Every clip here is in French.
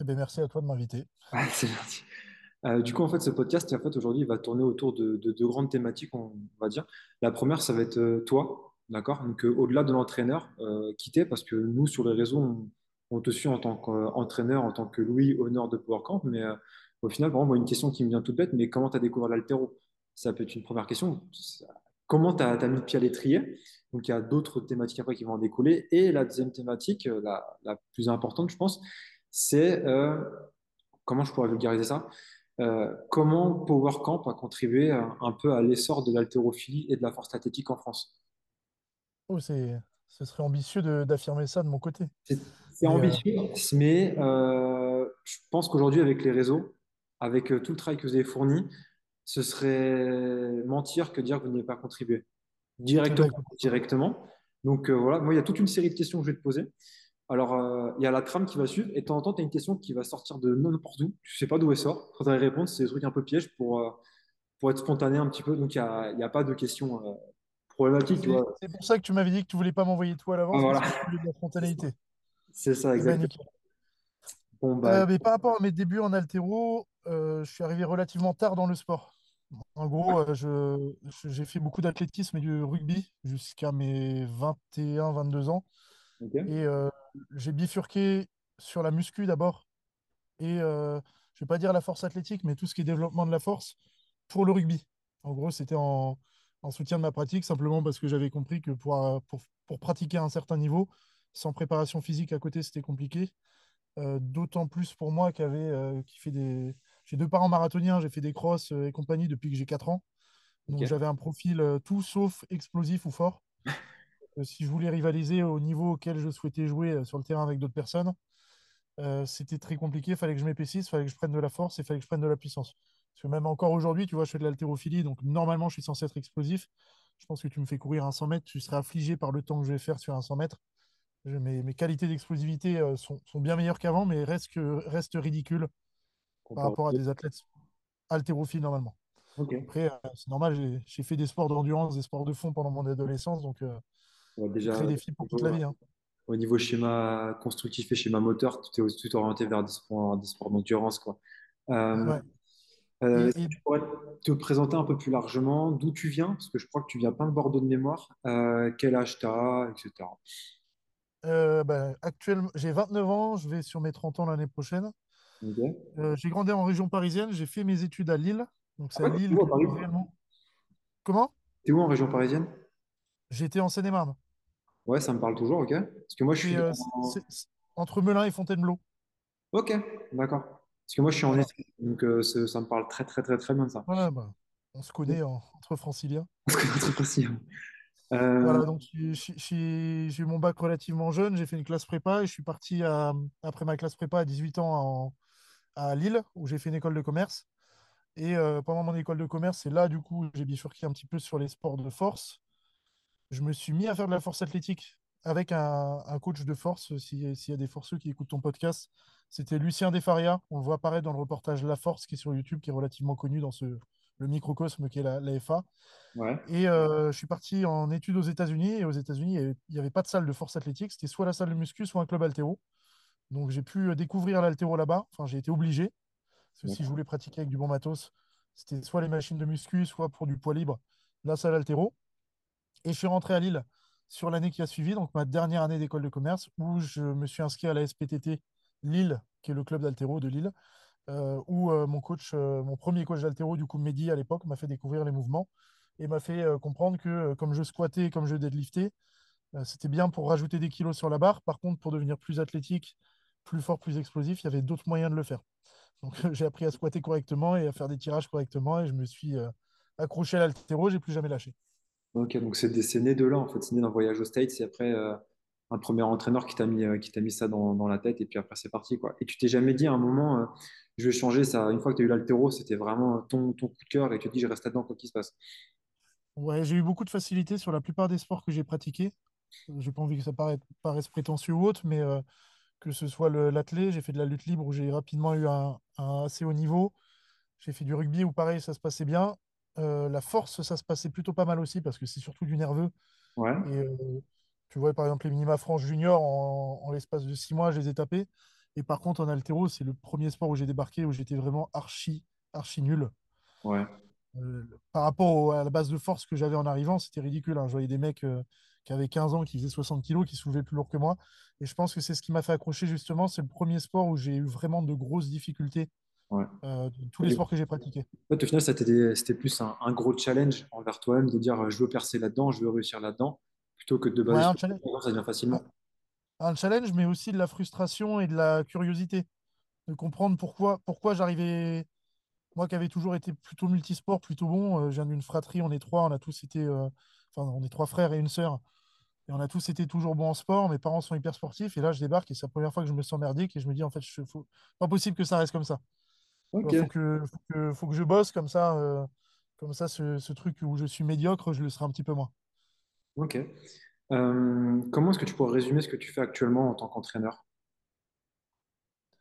Eh bien, merci à toi de m'inviter. Euh, du coup, en fait, ce podcast, en fait, aujourd'hui, va tourner autour de, de deux grandes thématiques, on va dire. La première, ça va être euh, toi, d'accord? Donc, euh, au-delà de l'entraîneur, euh, quitter, parce que nous, sur les réseaux, on, te suit en tant qu'entraîneur, en tant que Louis, honneur de PowerCamp, mais au final, vraiment, moi, une question qui me vient toute bête, mais comment tu as découvert l'haltéro? Ça peut être une première question. Comment tu as, mis le pied à l'étrier? Donc, il y a d'autres thématiques après qui vont en découler. Et la deuxième thématique, la plus importante, je pense, c'est, euh, comment je pourrais vulgariser ça? Euh, comment PowerCamp a contribué euh, un peu à l'essor de l'haltérophilie et de la force athlétique en France? Oh, c'est, ce serait ambitieux d'affirmer ça de mon côté. C'est euh, ambitieux, mais euh, je pense qu'aujourd'hui, avec les réseaux, avec tout le travail que vous avez fourni, ce serait mentir que dire que vous n'avez pas contribué. Directement, directement. Donc voilà, moi, il y a toute une série de questions que je vais te poser. Alors, euh, il y a la trame qui va suivre, et de temps en temps, tu as une question qui va sortir de n'importe où. Tu sais pas d'où elle sort. Quand tu répondre, c'est des trucs un peu pièges pour, euh, pour être spontané un petit peu. Donc, il n'y a, y a pas de questions euh, problématiques, c'est pour ça que tu m'avais dit que tu voulais pas m'envoyer tout à Ah, l'avance voilà, de la c'est ça, spontanéité. C'est ça, Eh ben, exactement. Bon, bah, Euh, mais par rapport à mes débuts en haltéro, euh, je suis arrivé relativement tard dans le sport. En gros, je, je- j'ai fait beaucoup d'athlétisme et du rugby jusqu'à mes 21-22 ans. Et euh, j'ai bifurqué sur la muscu d'abord. Et euh, je vais pas dire la force athlétique, mais tout ce qui est développement de la force pour le rugby. En gros, c'était en, en soutien de ma pratique, simplement parce que j'avais compris que pour, euh, pour, pour pratiquer à un certain niveau, sans préparation physique à côté, c'était compliqué. Euh, d'autant plus pour moi qui avait, qui fait des... J'ai deux parents marathoniens, j'ai fait des crosses et compagnie depuis que j'ai 4 ans. Donc j'avais un profil tout sauf explosif ou fort. Euh, si je voulais rivaliser au niveau auquel je souhaitais jouer euh, sur le terrain avec d'autres personnes, euh, c'était très compliqué. Il fallait que je m'épaississe, il fallait que je prenne de la force et il fallait que je prenne de la puissance. Parce que même encore aujourd'hui, tu vois, je fais de l'haltérophilie, donc normalement, je suis censé être explosif. Je pense que tu me fais courir un 100 mètres, tu serais affligé par le temps que je vais faire sur un 100 mètres. Mes, mes qualités d'explosivité sont, sont bien meilleures qu'avant, mais restent, que, restent ridicules par rapport à des athlètes haltérophiles normalement. Après, c'est normal, j'ai j'ai fait des sports d'endurance, des sports de fond pendant mon adolescence, donc euh, Déjà, des pour toute la niveau, vie. hein. au niveau schéma constructif et schéma moteur, tu t'es aussi tout orienté vers des sports, des sports d'endurance, quoi. Euh, Ouais. euh, Et, et tu pourrais te présenter un peu plus largement d'où tu viens? Parce que je crois que tu viens pas de Bordeaux de mémoire. Euh, quel âge tu as, etc. euh, actuellement, j'ai 29 ans, je vais sur mes 30 ans l'année prochaine. J'ai grandi en région parisienne, j'ai fait mes études à Lille. Donc Ah c'est à Lille où que à réellement. Comment? T'es où en région parisienne? J'étais en Seine-et-Marne. Ouais, ça me parle toujours, ok. Parce que moi, je suis euh, entre Melun et Fontainebleau. Ok, d'accord. Parce que moi, je suis en. Essonne, donc euh, ça, me parle très, très, très, très bien de ça. Bah, on se connaît en- entre franciliens. Parce que c'est possible. Euh, Voilà, donc j'ai eu mon bac relativement jeune, j'ai fait une classe prépa et je suis parti à- après ma classe prépa à 18 ans en- à Lille, où j'ai fait une école de commerce. Et euh, pendant mon école de commerce, c'est là, du coup, j'ai bifurqué un petit peu sur les sports de force. Je me suis mis à faire de la force athlétique avec un, un coach de force, si- s'il y a des forceux qui écoutent ton podcast. C'était Lucien Desfaria. On le voit apparaître dans le reportage La Force qui est sur YouTube, qui est relativement connu dans ce, le microcosme qui est la, la FA. ouais, Et euh, je suis parti en études aux États-Unis. Et aux États-Unis, il n'y avait, pas de salle de force athlétique. C'était soit la salle de muscu, soit un club haltéro. Donc j'ai pu euh, découvrir l'haltéro là-bas. Enfin, j'ai été obligé. Parce que si je voulais pratiquer avec du bon matos, c'était soit les machines de muscu, soit pour du poids libre, la salle haltéro. Et je suis rentré à Lille sur l'année qui a suivi, donc ma dernière année d'école de commerce, où je me suis inscrit à la SPTT Lille, qui est le club d'haltéro de Lille, euh, où euh, mon coach, euh, mon premier coach d'haltéro, du coup Mehdi à l'époque, m'a fait découvrir les mouvements et m'a fait comprendre que comme je squattais, comme je deadliftais, c'était bien pour rajouter des kilos sur la barre. Par contre, pour devenir plus athlétique, plus fort, plus explosif, il y avait d'autres moyens de le faire. Donc j'ai appris à squatter correctement et à faire des tirages correctement et je me suis accroché à l'haltéro, j'ai plus jamais lâché. Ok, donc c'est né de là, en fait. C'est né d'un voyage aux States et après euh, un premier entraîneur qui t'a mis, euh, qui t'a mis ça dans, la tête et puis après c'est parti, quoi. Et tu t'es jamais dit à un moment, euh, je vais changer ça. Une fois que tu as eu l'haltéro, c'était vraiment ton, coup de cœur et tu te dis, je reste là-dedans, quoi qu'il se passe. Ouais, j'ai eu beaucoup de facilité sur la plupart des sports que j'ai pratiqués. J'ai pas envie que ça paraisse, prétentieux ou autre, mais que ce soit l'athlé, j'ai fait de la lutte libre où j'ai rapidement eu un, un assez haut niveau. J'ai fait du rugby où pareil, ça se passait bien. Euh, la force, ça se passait plutôt pas mal aussi parce que c'est surtout du nerveux. Ouais, Et euh, tu vois, par exemple, les minima France junior, en, en l'espace de six mois, je les ai tapés. Et par contre, en haltéro, c'est le premier sport où j'ai débarqué, où j'étais vraiment archi, archi nul. Ouais, Euh, par rapport au- à la base de force que j'avais en arrivant, c'était ridicule. hein. Je voyais des mecs qui avaient 15 ans, qui faisaient 60 kilos, qui soulevaient plus lourd que moi. Et je pense que c'est ce qui m'a fait accrocher justement. C'est le premier sport où j'ai eu vraiment de grosses difficultés ouais. euh, de tous les sports que j'ai pratiqués. En fait, au final, c'était plus un, un gros challenge envers toi-même de dire je veux percer là-dedans, je veux réussir là-dedans, plutôt que de Ouais, baser un challenge, ça vient un facilement. un challenge, mais aussi de la frustration et de la curiosité. De comprendre pourquoi, pourquoi j'arrivais. Moi qui avais toujours été plutôt multisport, plutôt bon, euh, je viens d'une fratrie, on est trois, on a tous été. euh, Enfin, on est trois frères et une sœur. Et on a tous été toujours bons en sport. Mes parents sont hyper sportifs. Et là, je débarque et c'est la première fois que je me sens merdique. Et je me dis, en fait, je, faut, pas possible que ça reste comme ça. Ok, Il faut que, faut que, faut que je bosse comme ça. euh, comme ça, ce, ce truc où je suis médiocre, je le serai un petit peu moins. ok. Euh, comment est-ce que tu pourrais résumer ce que tu fais actuellement en tant qu'entraîneur?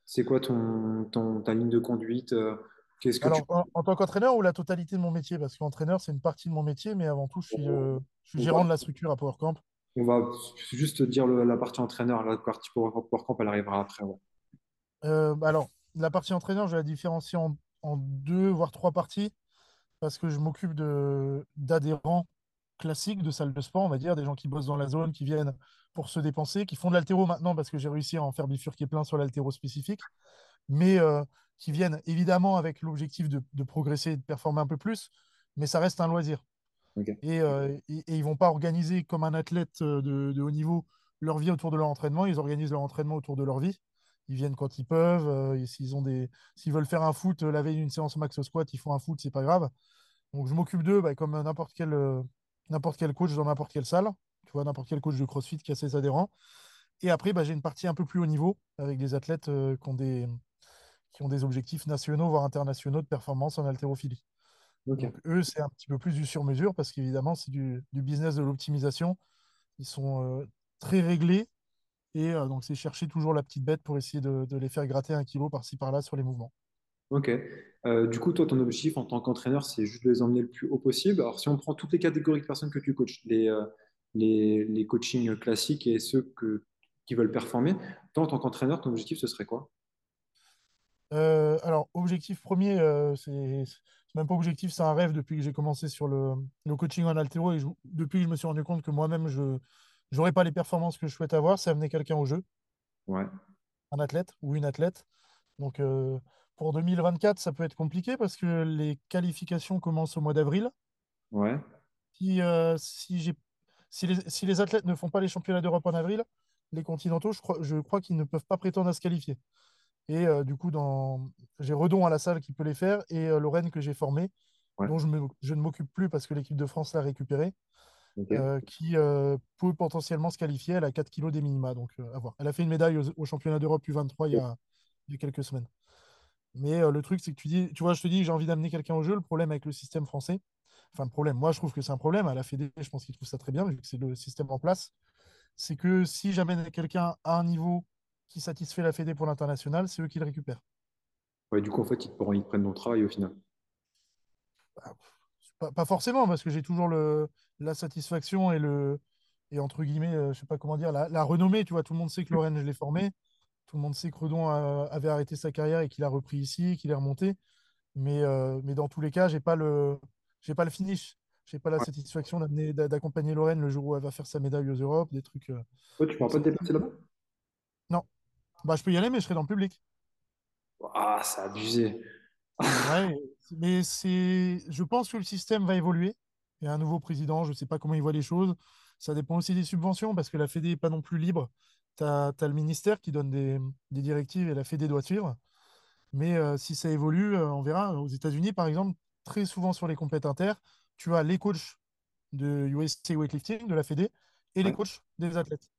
C'est quoi ton, ton- ta ligne de conduite? euh, Qu'est-ce que tu... Alors, en, en tant qu'entraîneur ou la totalité de mon métier? Parce qu'entraîneur, c'est une partie de mon métier, mais avant tout, je suis, euh, je suis gérant de la structure à PowerCamp. on va juste dire le- la partie entraîneur, la partie Power Power Camp, elle arrivera après. ouais. Euh, bah alors, la partie entraîneur, je vais la différencier en, en deux, voire trois parties. parce que je m'occupe d'adhérents classiques de salles de sport, on va dire, des gens qui bossent dans la zone, qui viennent pour se dépenser, qui font de l'haltéro maintenant parce que j'ai réussi à en faire bifurquer plein sur l'haltéro spécifique, mais euh, qui viennent évidemment avec l'objectif de, de progresser et de performer un peu plus, mais ça reste un loisir. Et, euh, et, et ils vont pas organiser comme un athlète euh, de, de haut niveau leur vie autour de leur entraînement, ils organisent leur entraînement autour de leur vie. Ils viennent quand ils peuvent. euh, et s'ils ont des, s'ils veulent faire un foot euh, la veille d'une séance max au squat, ils font un foot, c'est pas grave. Donc je m'occupe d'eux bah, comme n'importe quel, euh, n'importe quel coach dans n'importe quelle salle, tu vois, n'importe quel coach de CrossFit qui a ses adhérents. Et après, bah, j'ai une partie un peu plus haut niveau avec des athlètes euh, qui ont des, qui ont des objectifs nationaux, voire internationaux de performance en haltérophilie. Donc eux, c'est un petit peu plus du sur-mesure parce qu'évidemment, c'est du, du business de l'optimisation. Ils sont euh, très réglés et euh, donc c'est chercher toujours la petite bête pour essayer de, de les faire gratter un kilo par-ci par-là sur les mouvements. ok. Euh, du coup, toi, ton objectif en tant qu'entraîneur, c'est juste de les emmener le plus haut possible. Alors, si on prend toutes les catégories de personnes que tu coaches, les, euh, les, les coachings classiques et ceux que, qui veulent performer, toi, en tant qu'entraîneur, ton objectif, ce serait quoi? Alors, objectif premier, c'est même pas objectif, c'est un rêve depuis que j'ai commencé sur le, le coaching en haltéro et je- depuis que je me suis rendu compte que moi-même, je n'aurais pas les performances que je souhaite avoir, c'est amener quelqu'un au jeu, Ouais, un athlète ou une athlète. Donc, euh, pour 2024, ça peut être compliqué parce que les qualifications commencent au mois d'avril. ouais, Si, euh, si si les, si les athlètes ne font pas les championnats d'Europe en avril, les continentaux, je crois, je crois qu'ils ne peuvent pas prétendre à se qualifier. Et euh, du coup, dans... j'ai Redon à la salle qui peut les faire et Lorraine que j'ai formée, ouais, dont je, me- je ne m'occupe plus parce que l'équipe de France l'a récupérée, euh, qui euh, peut potentiellement se qualifier. Elle a 4 kilos des minima, donc euh, à voir. Elle a fait une médaille aux, aux championnats d'Europe U23 il y a, il y a quelques semaines. Mais le truc, c'est que tu dis, tu vois, je te dis, j'ai envie d'amener quelqu'un au jeu. Le problème avec le système français, enfin, le problème, moi, je trouve que c'est un problème. À la Fédé, je pense qu'ils trouvent ça très bien, vu que c'est le système en place. C'est que si j'amène quelqu'un à un niveau qui satisfait la Fédé pour l'international, c'est eux qui le récupèrent. Ouais, du coup, en fait, ils prennent- ils te prennent ton travail au final. Bah, Pas, pas forcément, parce que j'ai toujours le, la satisfaction et le, et entre guillemets, euh, je sais pas comment dire, la, la renommée. Tu vois, tout le monde sait que Lorraine, je l'ai formé. Tout le monde sait que Redon a- avait arrêté sa carrière et qu'il a repris ici, qu'il est remonté. Mais, euh, mais dans tous les cas, j'ai pas le, j'ai pas le finish. J'ai pas la Ouais. satisfaction d'amener, d'a- d'accompagner Lorraine le jour où elle va faire sa médaille aux Europes, des trucs. euh, tu pourras pas te déplacer là-bas? Non, bah, je peux y aller, mais je serai dans le public. Ah, c'est abusé. Ouais, mais c'est, je pense que le système va évoluer. Il y a un nouveau président, je ne sais pas comment il voit les choses. Ça dépend aussi des subventions parce que la Fédé n'est pas non plus libre. Tu as, le ministère qui donne des, des directives et la Fédé doit suivre. Mais euh, si ça évolue, euh, on verra. Aux États-Unis, par exemple, très souvent sur les compètes inter, tu as les coachs de USA Weightlifting, de la Fédé, et les coachs des athlètes.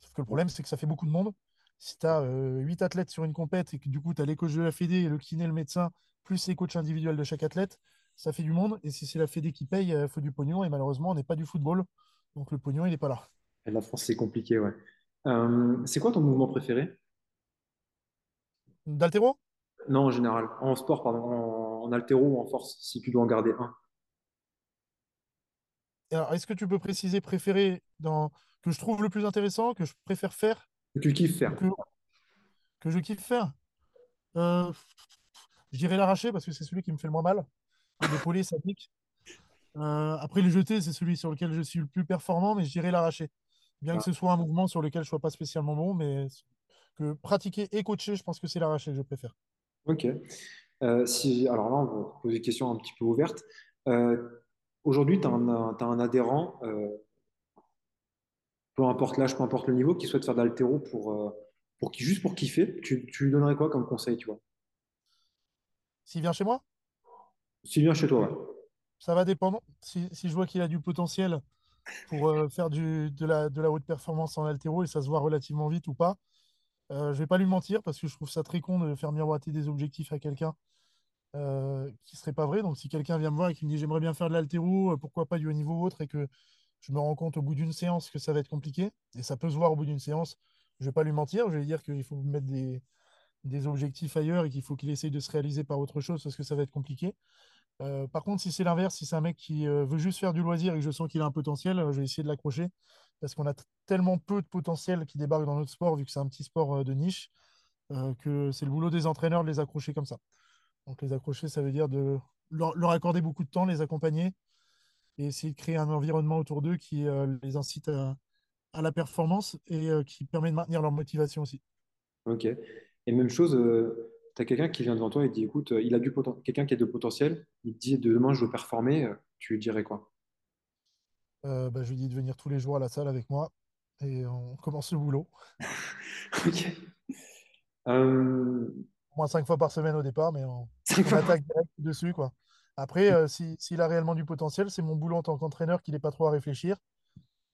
Sauf que le problème, c'est que ça fait beaucoup de monde. Si tu as 8 athlètes sur une compète et que du coup, tu as les coachs de la Fédé, le kiné, le médecin, plus les coachs individuels de chaque athlète, ça fait du monde. Et si c'est la Fédé qui paye, il faut du pognon. Et malheureusement, on n'est pas du football. Donc le pognon, il n'est pas là. Et la France, c'est compliqué, ouais. Euh, c'est quoi ton mouvement préféré? D'altéro? Non, en général. En sport, pardon. En, en haltéro ou en force, si tu dois en garder un. Alors, est-ce que tu peux préciser préféré dans... que je trouve le plus intéressant, que je préfère faire? Que tu kiffes faire. que... Que je kiffe faire? Euh, je dirais l'arracher parce que c'est celui qui me fait le moins mal. L'épaulé, ça pique. Euh, après, le jeter, c'est celui sur lequel je suis le plus performant, mais je dirais l'arracher. Bien que Ah, ce soit un mouvement sur lequel je ne sois pas spécialement bon, mais que pratiquer et coacher, je pense que c'est l'arraché que je préfère. ok. Euh, si, alors là, on va poser une question un petit peu ouverte. Euh, aujourd'hui, tu as un, adhérent, euh, peu importe l'âge, peu importe le niveau, qui souhaite faire de l'haltéro pour, pour, juste pour kiffer. Tu, tu lui donnerais quoi comme conseil, tu vois? S'il vient chez moi, S'il vient chez toi, ouais. ça va dépendre. Si, si je vois qu'il a du potentiel pour euh, faire du, de la, de la haute performance en haltéro et ça se voit relativement vite ou pas, euh, je vais pas lui mentir parce que je trouve ça très con de faire miroiter des objectifs à quelqu'un euh, qui serait pas vrai. Donc si quelqu'un vient me voir et qui me dit j'aimerais bien faire de l'haltéro, euh, pourquoi pas du haut niveau ou autre, et que je me rends compte au bout d'une séance que ça va être compliqué, et ça peut se voir au bout d'une séance, je vais pas lui mentir, je vais lui dire qu'il faut mettre des, des objectifs ailleurs et qu'il faut qu'il essaye de se réaliser par autre chose parce que ça va être compliqué. Euh, par contre, si c'est l'inverse, si c'est un mec qui euh, veut juste faire du loisir et que je sens qu'il a un potentiel, euh, je vais essayer de l'accrocher parce qu'on a tellement peu de potentiel qui débarque dans notre sport vu que c'est un petit sport de niche que c'est le boulot des entraîneurs de les accrocher comme ça. Donc les accrocher, ça veut dire de leur, accorder beaucoup de temps, les accompagner et essayer de créer un environnement autour d'eux qui les incite à, à la performance et qui permet de maintenir leur motivation aussi. Ok. Et même chose, tu as quelqu'un qui vient devant toi et dit, écoute, euh, il a du poten- quelqu'un qui a de potentiel, il te dit, de demain, je veux performer, euh, tu lui dirais quoi? Euh, bah, je lui dis de venir tous les jours à la salle avec moi et on commence le boulot. Ok. Euh, moins cinq fois par semaine au départ, mais on, attaque direct dessus, quoi. Après, euh, si, s'il a réellement du potentiel, c'est mon boulot en tant qu'entraîneur qu'il n'ait pas trop à réfléchir,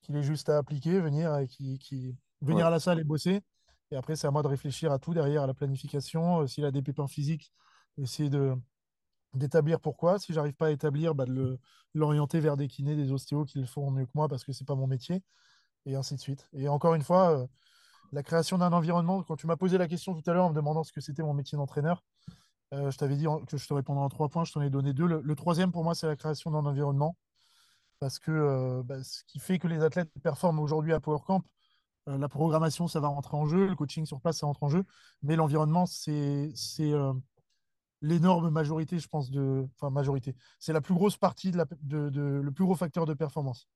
qu'il ait juste à appliquer, venir, et qui, qui- Ouais, venir à la salle et bosser. Et après, c'est à moi de réfléchir à tout derrière, à la planification. Euh, s'il a des pépins physiques, essayer d'établir pourquoi. Si j'arrive pas à établir, bah, de l'orienter vers des kinés, des ostéos qui le font mieux que moi parce que c'est pas mon métier, et ainsi de suite. Et encore une fois, euh, la création d'un environnement, quand tu m'as posé la question tout à l'heure en me demandant ce que c'était mon métier d'entraîneur, euh, je t'avais dit que je te répondrais en trois points, je t'en ai donné deux. Le, troisième, pour moi, c'est la création d'un environnement, parce que bah, ce qui fait que les athlètes performent aujourd'hui à Power Camp, euh, la programmation, ça va rentrer en jeu, le coaching sur place, ça rentre en jeu, mais l'environnement, c'est euh, l'énorme majorité, je pense, de... Enfin, majorité. C'est la plus grosse partie, de la... de, de- le plus gros facteur de performance.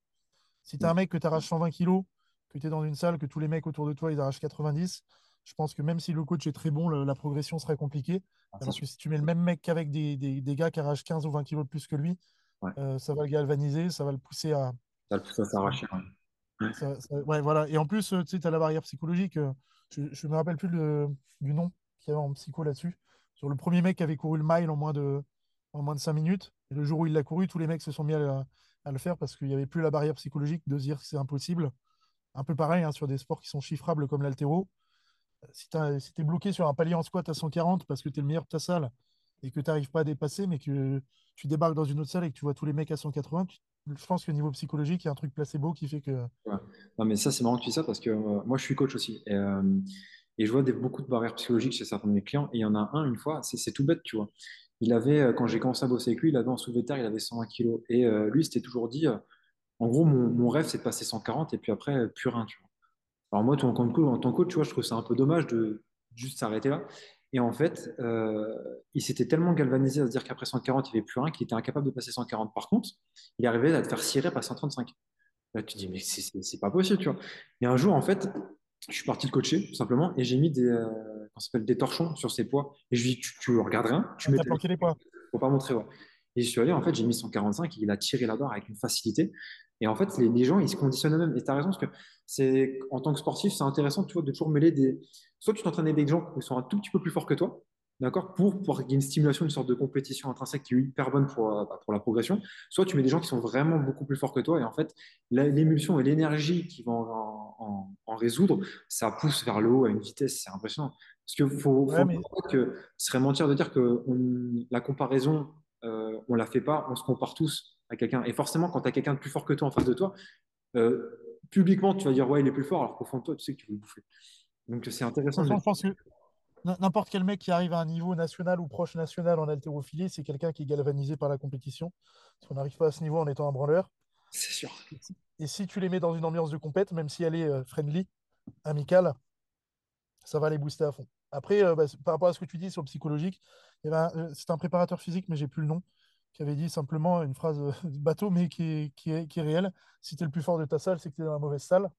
Si tu as un mec que tu arraches 120 kilos, que tu es dans une salle, que tous les mecs autour de toi, ils arrachent 90, je pense que même si le coach est très bon, le- la progression serait compliquée. Ah, Alors sûr. que si tu mets le même mec qu'avec des, des, des gars qui arrachent 15 ou 20 kilos de plus que lui, Ouais. euh, ça va le galvaniser, ça va le pousser à. Ça le pousse à s'arracher. ouais. Ouais. voilà. Et en plus, euh, tu sais, tu as la barrière psychologique. euh, je ne me rappelle plus du nom qu'il y avait en psycho là-dessus. Sur le premier mec qui avait couru le mile en moins de, en moins de 5 minutes. Le jour où il l'a couru, tous les mecs se sont mis à, à le faire parce qu'il n'y avait plus la barrière psychologique de dire que c'est impossible. Un peu pareil hein, sur des sports qui sont chiffrables comme l'haltéro. Euh, Si tu es bloqué sur un palier en squat à 140 parce que tu es le meilleur de ta salle et que tu n'arrives pas à dépasser, mais que tu débarques dans une autre salle et que tu vois tous les mecs à 180, tu- je pense que niveau psychologique, il y a un truc placebo qui fait que. Ouais. Non, mais ça, c'est marrant que tu dis ça parce que euh, moi, je suis coach aussi. Et, euh, je vois beaucoup de barrières psychologiques chez certains de mes clients. Et il y en a un, une fois, c'est tout bête, tu vois. Il avait, euh, quand j'ai commencé à bosser avec lui, il avait en soulevé terre, il avait 120 kilos. Et lui, il s'était toujours dit, en gros, mon, rêve, c'est de passer 140 et puis après, plus rien, tu vois. Alors moi, en tant que coach, tu vois, je trouve ça un peu dommage de juste s'arrêter là. Et en fait, euh, il s'était tellement galvanisé à se dire qu'après 140, il n'y avait plus rien, qu'il était incapable de passer 140. Par contre, il arrivait à te faire cirer par 135. Là, tu te dis, mais c'est pas possible, tu vois. Et un jour, en fait, je suis parti le coacher, tout simplement, et j'ai mis des, euh, s'appelle, des torchons sur ses poids. Et je lui ai dit, tu, tu regardes rien, tu mets planqué les poids. faut pas montrer, ouais. Et je suis allé, en fait, j'ai mis 145 et il a tiré la barre avec une facilité. Et en fait, les, les gens, ils se conditionnent eux-mêmes. Et tu as raison, parce que c'est, en tant que sportif, c'est intéressant, tu vois, de toujours mêler des. Soit tu t'entraînes avec des gens qui sont un tout petit peu plus forts que toi, d'accord, pour, pour qu'il y ait une stimulation, une sorte de compétition intrinsèque qui est hyper bonne pour, euh, bah, pour la progression. Soit tu mets des gens qui sont vraiment beaucoup plus forts que toi. Et en fait, l'émulsion et l'énergie qui vont en, en- en résoudre, ça pousse vers le haut à une vitesse, c'est impressionnant. Parce qu'il faut, Ouais, faut mais que ce serait mentir de dire que on- la comparaison euh, on la fait pas, on se compare tous à quelqu'un. Et forcément, quand tu as quelqu'un de plus fort que toi en face de toi, euh, publiquement, tu vas dire ouais, il est plus fort, alors qu'au fond de toi, tu sais que tu veux le bouffer. Donc c'est intéressant je pense que n'importe quel mec qui arrive à un niveau national ou proche national en haltérophilie, c'est quelqu'un qui est galvanisé par la compétition. Parce qu'on n'arrive pas à ce niveau en étant un branleur. C'est sûr. Et si, tu les mets dans une ambiance de compète, même si elle est euh, friendly, amicale, ça va les booster à fond. Après, euh, bah, par rapport à ce que tu dis sur le psychologique, avait un- euh, c'est un préparateur physique, mais j'ai plus le nom, qui avait dit simplement une phrase euh, bateau, mais qui est, qui est, qui est réelle. Si tu es le plus fort de ta salle, c'est que tu es dans la mauvaise salle.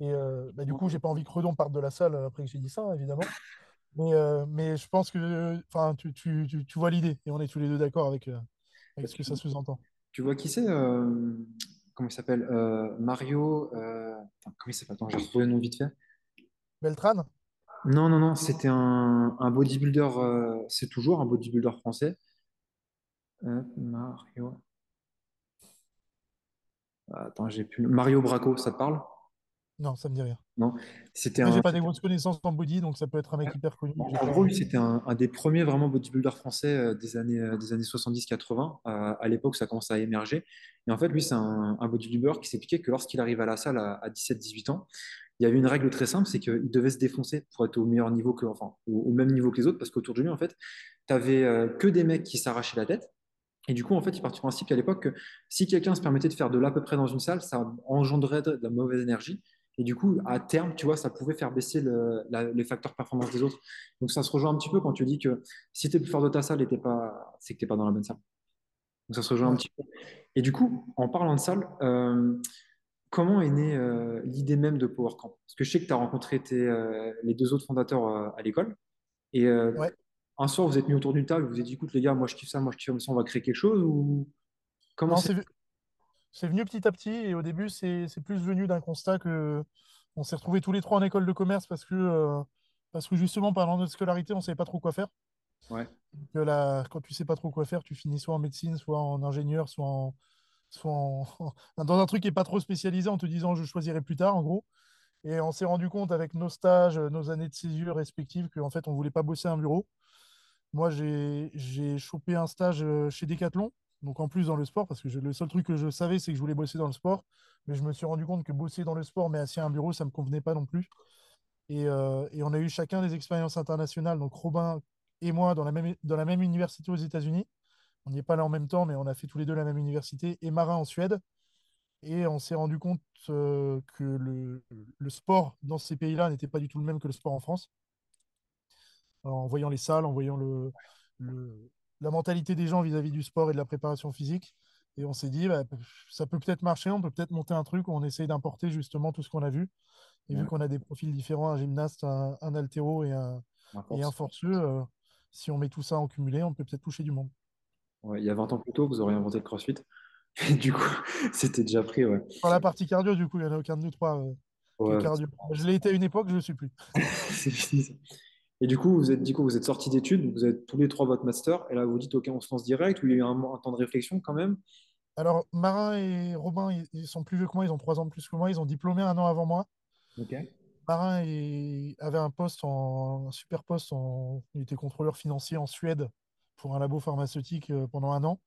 Et euh, bah, du coup, j'ai pas envie que Redon parte de la salle euh, après que j'ai dit ça, évidemment. Mais, euh, mais je pense que enfin, tu, tu, tu, tu vois l'idée, et on est tous les deux d'accord avec, euh, avec ce que ça sous-entend. tu vois qui c'est Comment il s'appelle Mario. attends, comment il s'appelle Attends, j'ai retrouvé le nom vite fait. Beltrán? Non, non, non, c'était un, un bodybuilder. c'est toujours un bodybuilder français. Mario. Attends, j'ai plus. Mario Braco, ça te parle? Non, ça me dit rien. Non? C'était j'ai pas des grosses connaissances en body, donc ça peut être un mec hyper connu. En gros, lui, c'était un, un des premiers vraiment bodybuilders français euh, des années, euh, des années 70-80. Euh, à l'époque, ça commençait à émerger. Et en fait, lui, c'est un, un bodybuilder qui s'expliquait que lorsqu'il arrive à la salle à, à 17-18 ans, il y avait une règle très simple, c'est qu'il devait se défoncer pour être au meilleur niveau que, enfin, au, au même niveau que les autres, parce qu'autour de lui, en fait, tu avais que des mecs qui s'arrachaient la tête. Et du coup, en fait, il part du principe qu'à l'époque, que si quelqu'un se permettait de faire de l'à peu près dans une salle, ça engendrait de la mauvaise énergie. Et du coup, à terme, tu vois, ça pouvait faire baisser le- la- les facteurs performance des autres. Donc, ça se rejoint un petit peu quand tu dis que si tu es plus fort de ta salle, et t'es pas, c'est que tu n'es pas dans la bonne salle. Donc, ça se rejoint un petit peu. Et du coup, en parlant de salle, euh, comment est née euh, l'idée même de Power Camp? Parce que je sais que tu as rencontré tes, euh, les deux autres fondateurs à l'école. Et Ouais. un soir, vous êtes mis autour d'une table, vous vous êtes dit, écoute, les gars, moi je kiffe ça, moi je kiffe ça, on va créer quelque chose ou comment Non, c'est? C'est venu petit à petit, et au début, c'est plus venu d'un constat que on s'est retrouvés tous les trois en école de commerce parce que, euh, parce que justement, pendant notre scolarité, on savait pas trop quoi faire. Ouais, Que là, quand tu sais pas trop quoi faire, tu finis soit en médecine, soit en ingénieur, soit en, soit en- dans un truc qui est pas trop spécialisé en te disant je choisirai plus tard, en gros. Et on s'est rendu compte avec nos stages, nos années de césure respectives, qu'en fait, on voulait pas bosser à un bureau. Moi, j'ai j'ai chopé un stage euh, chez Decathlon, donc en plus dans le sport, parce que le seul truc que je savais, c'est que je voulais bosser dans le sport. Mais je me suis rendu compte que bosser dans le sport, mais assis à un bureau, ça me convenait pas non plus. Et, euh, et on a eu chacun des expériences internationales, donc Robin et moi, dans la même, dans la même université aux États-Unis. On n'y est pas là en même temps, mais on a fait tous les deux la même université, et Marin en Suède. Et on s'est rendu compte euh, que le, le sport dans ces pays-là n'était pas du tout le même que le sport en France en voyant les salles, en voyant le, le- la mentalité des gens vis-à-vis du sport et de la préparation physique. Et on s'est dit, bah, ça peut peut-être marcher, on peut peut-être monter un truc où on essaye d'importer justement tout ce qu'on a vu. Et vu qu'on a des profils différents, un gymnaste, un, un haltéro et un, et un force. forceux, euh, si on met tout ça en cumulé, on peut peut-être toucher du monde. Ouais, il y a 20 ans plus tôt, vous auriez inventé le CrossFit. Et du coup, c'était déjà pris, ouais. La partie cardio, du coup, il n'y en a aucun de nous trois euh, Ouais, cardio. Je l'ai été à une époque, je ne le suis plus. c'est fini. Et du coup, vous êtes, du coup, vous êtes sortis d'études, vous êtes tous les trois votre master, et là, vous dites, OK, on se lance direct, ou il y a eu un, un temps de réflexion quand même? Alors, Marin et Robin, ils, sont plus vieux que moi, ils ont trois ans de plus que moi, ils ont diplômé un an avant moi. Marin avait un poste en un super poste en, il était contrôleur financier en Suède pour un labo pharmaceutique euh, pendant un an.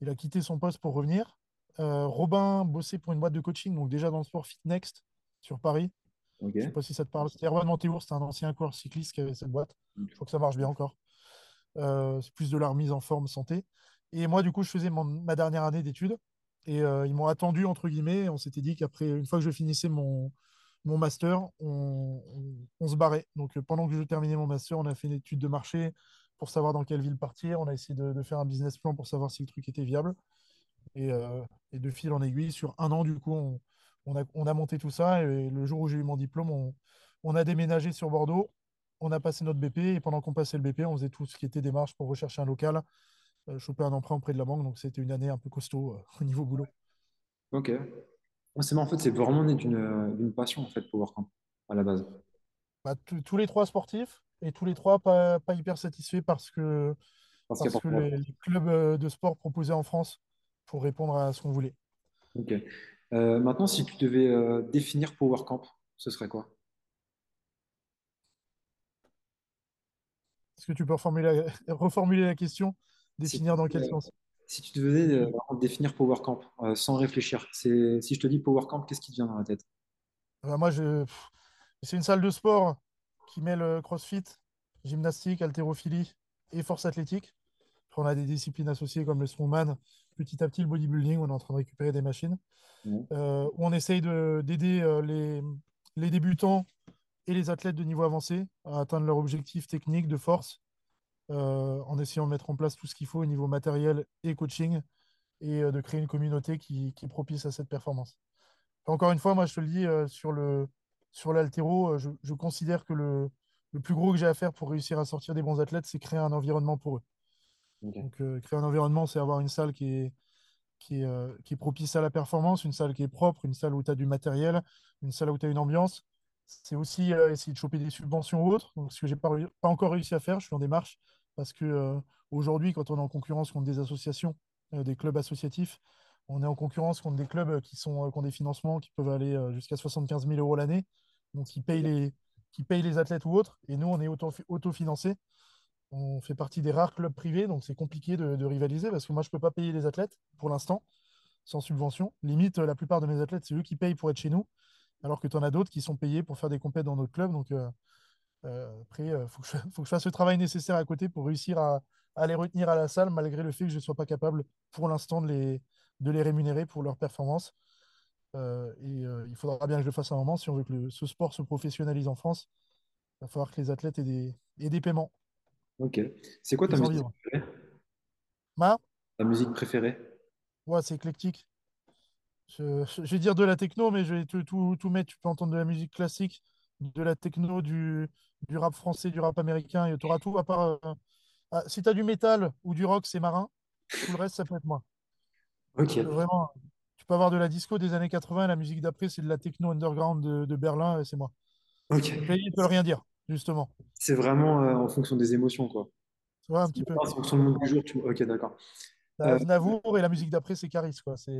Il a quitté son poste pour revenir. Euh, Robin bossait pour une boîte de coaching, donc déjà dans le sport Fit Next sur Paris. Je sais OK. pas si ça te parle. C'était Erwan Montéour, c'était un ancien coureur cycliste qui avait cette boîte. Je crois que ça marche bien encore. Euh, c'est plus de la remise en forme santé. Et moi, du coup, je faisais mon- ma dernière année d'études. Et euh, ils m'ont attendu, entre guillemets. On s'était dit qu'après, une fois que je finissais mon, mon master, on, on- on se barrait. Donc, euh, pendant que je terminais mon master, on a fait une étude de marché pour savoir dans quelle ville partir. On a essayé de, de faire un business plan pour savoir si le truc était viable. Et, euh, et de fil en aiguille, sur un an, du coup, on, on a, on a monté tout ça. Et le jour où j'ai eu mon diplôme, on, on a déménagé sur Bordeaux. On a passé notre BP. Et pendant qu'on passait le BP, on faisait tout ce qui était démarche pour rechercher un local, euh, choper un emprunt auprès de la banque. Donc, c'était une année un peu costaud euh, au niveau boulot. OK. C'est en fait, c'est vraiment né d'une euh, passion, en fait, Power Camp, à la base. Bah, tous les trois sportifs et tous les trois pas, pas hyper satisfaits parce que, Parce que les, les clubs de sport proposés en France pour répondre à ce qu'on voulait. OK. Euh, maintenant, si tu devais euh, définir Power Camp, ce serait quoi? Est-ce que tu peux reformuler la, reformuler la question? Si Définir dans tu, quel euh, sens? si tu devais euh, définir Power Camp euh, sans réfléchir, si je te dis Power Camp, qu'est-ce qui te vient dans la tête? Bah, moi, je, c'est une salle de sport qui mêle euh, CrossFit, gymnastique, haltérophilie et force athlétique. Après, on a des disciplines associées comme le strongman, petit à petit le bodybuilding, on est en train de récupérer des machines, Ouais. euh, où on essaye de- d'aider euh, les, les débutants et les athlètes de niveau avancé à atteindre leur objectif technique de force euh, en essayant de mettre en place tout ce qu'il faut au niveau matériel et coaching et euh, de créer une communauté qui, qui est propice à cette performance. Encore une fois, moi je te le dis, euh, sur le sur l'altéro, je, je considère que le, le plus gros que j'ai à faire pour réussir à sortir des bons athlètes, c'est créer un environnement pour eux. Donc, euh, créer un environnement, c'est avoir une salle qui est, qui est, euh, qui est propice à la performance, une salle qui est propre, une salle où tu as du matériel, une salle où tu as une ambiance. C'est aussi euh, essayer de choper des subventions ou autres. Donc, ce que pas, réu- pas encore réussi à faire, je suis en démarche parce que aujourd'hui, quand on est en concurrence contre des associations, des clubs associatifs, on est en concurrence contre des clubs qui sont, qui ont des financements qui peuvent aller jusqu'à 75 000 euros l'année, donc qui payent les, qui payent les athlètes ou autres. Et nous, on est auto- autofinancé. On fait partie des rares clubs privés, donc c'est compliqué de, rivaliser parce que moi, je ne peux pas payer les athlètes pour l'instant, sans subvention. Limite, la plupart de mes athlètes, c'est eux qui payent pour être chez nous, alors que tu en as d'autres qui sont payés pour faire des compètes dans notre club. Donc euh, euh, après, il faut que je, fasse le travail nécessaire à côté pour réussir à, les retenir à la salle, malgré le fait que je ne sois pas capable pour l'instant de les, rémunérer pour leur performance. Euh, et euh, il faudra bien que je le fasse à un moment si on veut que ce sport se professionnalise en France. Il va falloir que les athlètes aient des paiements, Ok. C'est quoi ta musique préférée? Ma, Ta musique préférée? ouais, c'est éclectique. Je, je vais dire de la techno, mais je vais tout, tout, tout mettre. Tu peux entendre de la musique classique, de la techno, du, du rap français, du rap américain. Tu auras tout à part. euh, ah, si tu as du métal ou du rock, c'est marin. Tout le reste, ça peut être moi. Ok. Tu peux vraiment. Tu peux avoir de la disco des années 80, la musique d'après, c'est de la techno underground de, de Berlin, et c'est moi. Ok. Ne peut rien dire, justement. C'est vraiment euh, en fonction des émotions, quoi. Tu vois, un petit peu. En fonction du monde du jour, tu... Ok, d'accord. T'as Euh, Aznavour et la musique d'après, c'est Caris, quoi. C'est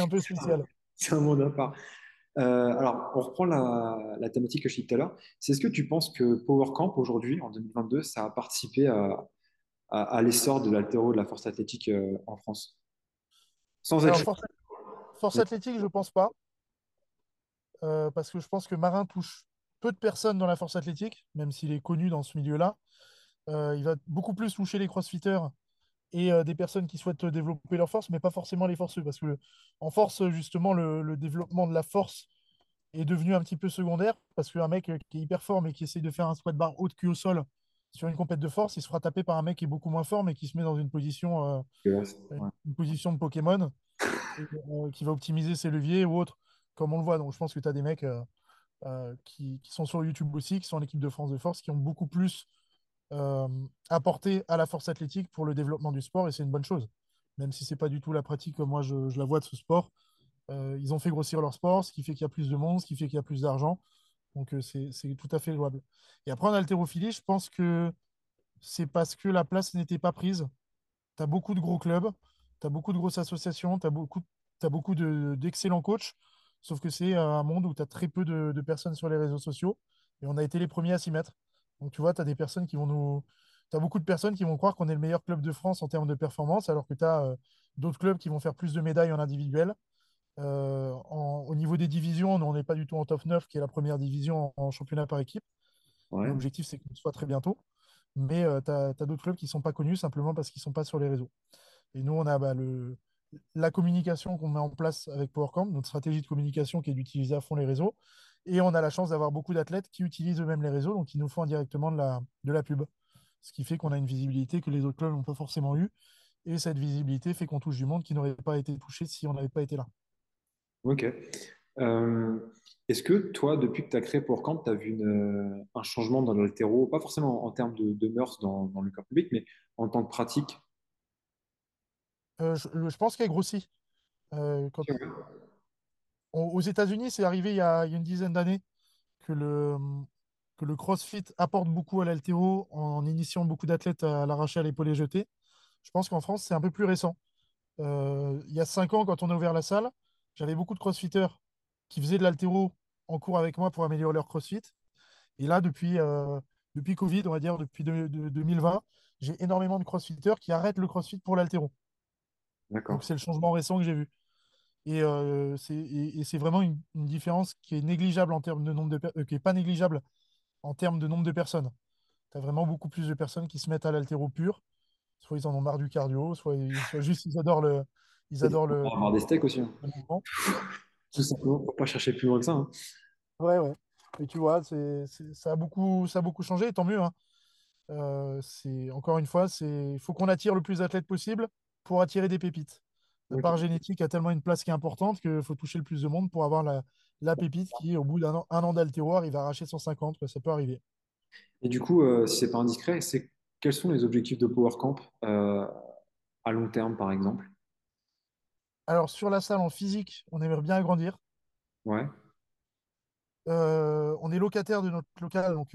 un peu spécial. C'est un monde à part. Euh, alors, on reprend la, la thématique que je disais tout à l'heure. C'est est-ce que tu penses que Power Camp, aujourd'hui, en 2022, ça a participé à, à, à l'essor de l'haltéro, de la force athlétique euh, en France? Sans Alors, être... force, force athlétique, je pense pas, parce que je pense que Marin touche peu de personnes dans la force athlétique, même s'il est connu dans ce milieu-là. Euh, il va beaucoup plus toucher les crossfitters et euh, des personnes qui souhaitent développer leur force, mais pas forcément les forceux, parce que en force, justement, le, le développement de la force est devenu un petit peu secondaire, parce qu'un mec euh, qui est hyper fort, mais qui essaye de faire un squat bar haut de cul au sol sur une compète de force, il se fera taper par un mec qui est beaucoup moins fort, mais qui se met dans une position, euh, Ouais. une position de Pokémon, et, qui va optimiser ses leviers ou autre, comme on le voit. Donc je pense que tu as des mecs qui, qui sont sur YouTube aussi, qui sont en équipe de France de force, qui ont beaucoup plus euh, apporté à la force athlétique pour le développement du sport, et c'est une bonne chose. Même si c'est pas du tout la pratique comme moi je, la vois de ce sport, euh, ils ont fait grossir leur sport, ce qui fait qu'il y a plus de monde, ce qui fait qu'il y a plus d'argent. Donc euh, c'est tout à fait louable. Et après en haltérophilie, je pense que c'est parce que la place n'était pas prise. Tu as beaucoup de gros clubs, tu as beaucoup de grosses associations, tu as beaucoup, beaucoup de- d'excellents coachs, sauf que c'est un monde où tu as très peu de, de personnes sur les réseaux sociaux et on a été les premiers à s'y mettre. Donc tu vois, tu as des personnes qui vont nous. Tu as beaucoup de personnes qui vont croire qu'on est le meilleur club de France en termes de performance, alors que tu as d'autres clubs qui vont faire plus de médailles en individuel. Euh, en- au niveau des divisions, on n'est pas du tout en top 9, qui est la première division en, en championnat par équipe. Ouais. L'objectif, c'est qu'on soit très bientôt. Mais tu as, d'autres clubs qui ne sont pas connus simplement parce qu'ils ne sont pas sur les réseaux. Et nous, on a bah, le, la communication qu'on met en place avec PowerCamp, notre stratégie de communication qui est d'utiliser à fond les réseaux. Et on a la chance d'avoir beaucoup d'athlètes qui utilisent eux-mêmes les réseaux, donc qui nous font indirectement de la, de la pub. Ce qui fait qu'on a une visibilité que les autres clubs n'ont pas forcément eu. Et cette visibilité fait qu'on touche du monde qui n'aurait pas été touché si on n'avait pas été là. Ok. Euh, est-ce que toi, depuis que tu as créé Power Camp, tu as vu euh, un changement dans l'haltéro, pas forcément en termes de, de mœurs dans, dans le corps public, mais en tant que pratique? Euh, je, je pense qu'elle grossit. Euh, quand, on- aux États-Unis, c'est arrivé il y a, il y a une dizaine d'années que le, que le CrossFit apporte beaucoup à l'haltéro en initiant beaucoup d'athlètes à l'arraché, à l'épaulé jeté. Je pense qu'en France, c'est un peu plus récent. Euh, il y a cinq ans, quand on a ouvert la salle, j'avais beaucoup de crossfitters qui faisaient de l'haltéro en cours avec moi pour améliorer leur crossfit. Et là, depuis, euh, depuis Covid, on va dire depuis de- de- 2020, j'ai énormément de crossfitters qui arrêtent le crossfit pour l'haltéro. Donc, c'est le changement récent que j'ai vu. Et, euh, c'est et- et c'est vraiment une, une différence qui est négligeable en termes de nombre de euh, qui est pas négligeable en termes de nombre de personnes. Tu as vraiment beaucoup plus de personnes qui se mettent à l'haltéro pur. Soit ils en ont marre du cardio, soit, ils- soit juste ils adorent le, ils adorent le, avoir des steaks aussi. hein. Tout simplement, faut pas chercher plus loin que ça. hein. Ouais, ouais. Et tu vois, ça a beaucoup, ça a beaucoup changé, et tant mieux. hein. Euh, encore une fois, il faut qu'on attire le plus d'athlètes possible pour attirer des pépites. La part génétique a tellement une place qui est importante qu'il faut toucher le plus de monde pour avoir la, la pépite qui, au bout d'un an, an d'haltéro, arrive à arracher 150. quoi. Ça peut arriver. Et du coup, euh, si c'est pas indiscret, c'est quels sont les objectifs de Power Camp euh, à long terme, par exemple? Alors, sur la salle en physique, on aimerait bien agrandir. Ouais, On est locataire de notre local, donc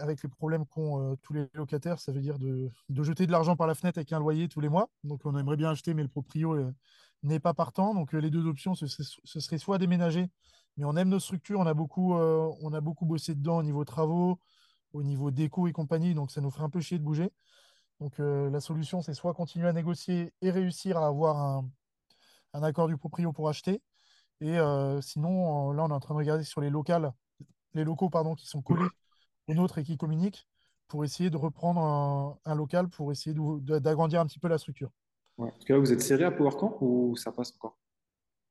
avec les problèmes qu'ont tous les locataires, ça veut dire de, jeter de l'argent par la fenêtre avec un loyer tous les mois. Donc on aimerait bien acheter, mais le proprio n'est pas partant. Donc les deux options, ce, serait soit déménager, mais on aime nos structures, on a beaucoup, on bossé dedans au niveau travaux, au niveau déco et compagnie, donc ça nous ferait un peu chier de bouger. Donc la solution, c'est soit continuer à négocier et réussir à avoir un, un accord du proprio pour acheter, et euh, sinon, euh, là, on est en train de regarder sur les locales, les locaux pardon, qui sont collés aux nôtres et qui communiquent pour essayer de reprendre un, un local pour essayer d'agrandir un petit peu la structure. ouais. Parce que là, vous êtes serré à Power Camp ou ça passe encore?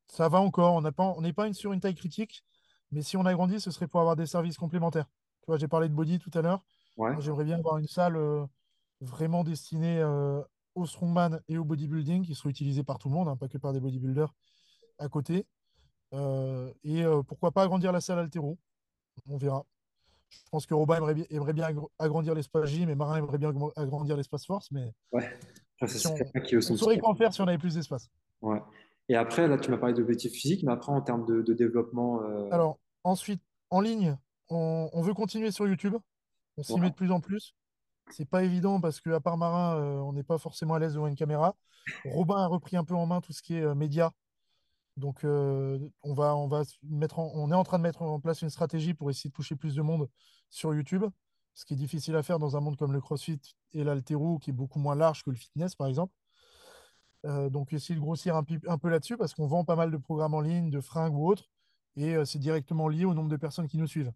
Ça va encore, on n'a pas, on n'est pas une- sur une taille critique, mais si on agrandit, ce serait pour avoir des services complémentaires. Tu vois, j'ai parlé de body tout à l'heure. Ouais, j'aimerais bien avoir une salle euh, vraiment destinée euh, au strongman et au bodybuilding qui soit utilisée par tout le monde, hein, pas que par des bodybuilders à côté. Euh, et euh, pourquoi pas agrandir la salle altéro, on verra. Je pense que Robin aimerait, bien- aimerait bien agr- agrandir l'espace gym et Marin aimerait bien agr- agrandir l'espace force, mais ouais. C'est si on, qui saurait quoi faire si on avait plus d'espace. Ouais. Et après, là, tu m'as parlé d'objectifs physiques, mais après, en termes de, de développement, euh, Alors, ensuite, en ligne, on, on veut continuer sur YouTube. On s'y met de plus en plus. C'est pas évident parce qu'à part Marin, euh, on n'est pas forcément à l'aise devant une caméra. Robin a repris un peu en main tout ce qui est euh, média. Donc, euh, on va, on va mettre on est en train de mettre en place une stratégie pour essayer de toucher plus de monde sur YouTube, ce qui est difficile à faire dans un monde comme le CrossFit et l'haltéro, qui est beaucoup moins large que le fitness, par exemple. Euh, donc, essayer de grossir un, peu là-dessus parce qu'on vend pas mal de programmes en ligne, de fringues ou autres, et euh, c'est directement lié au nombre de personnes qui nous suivent.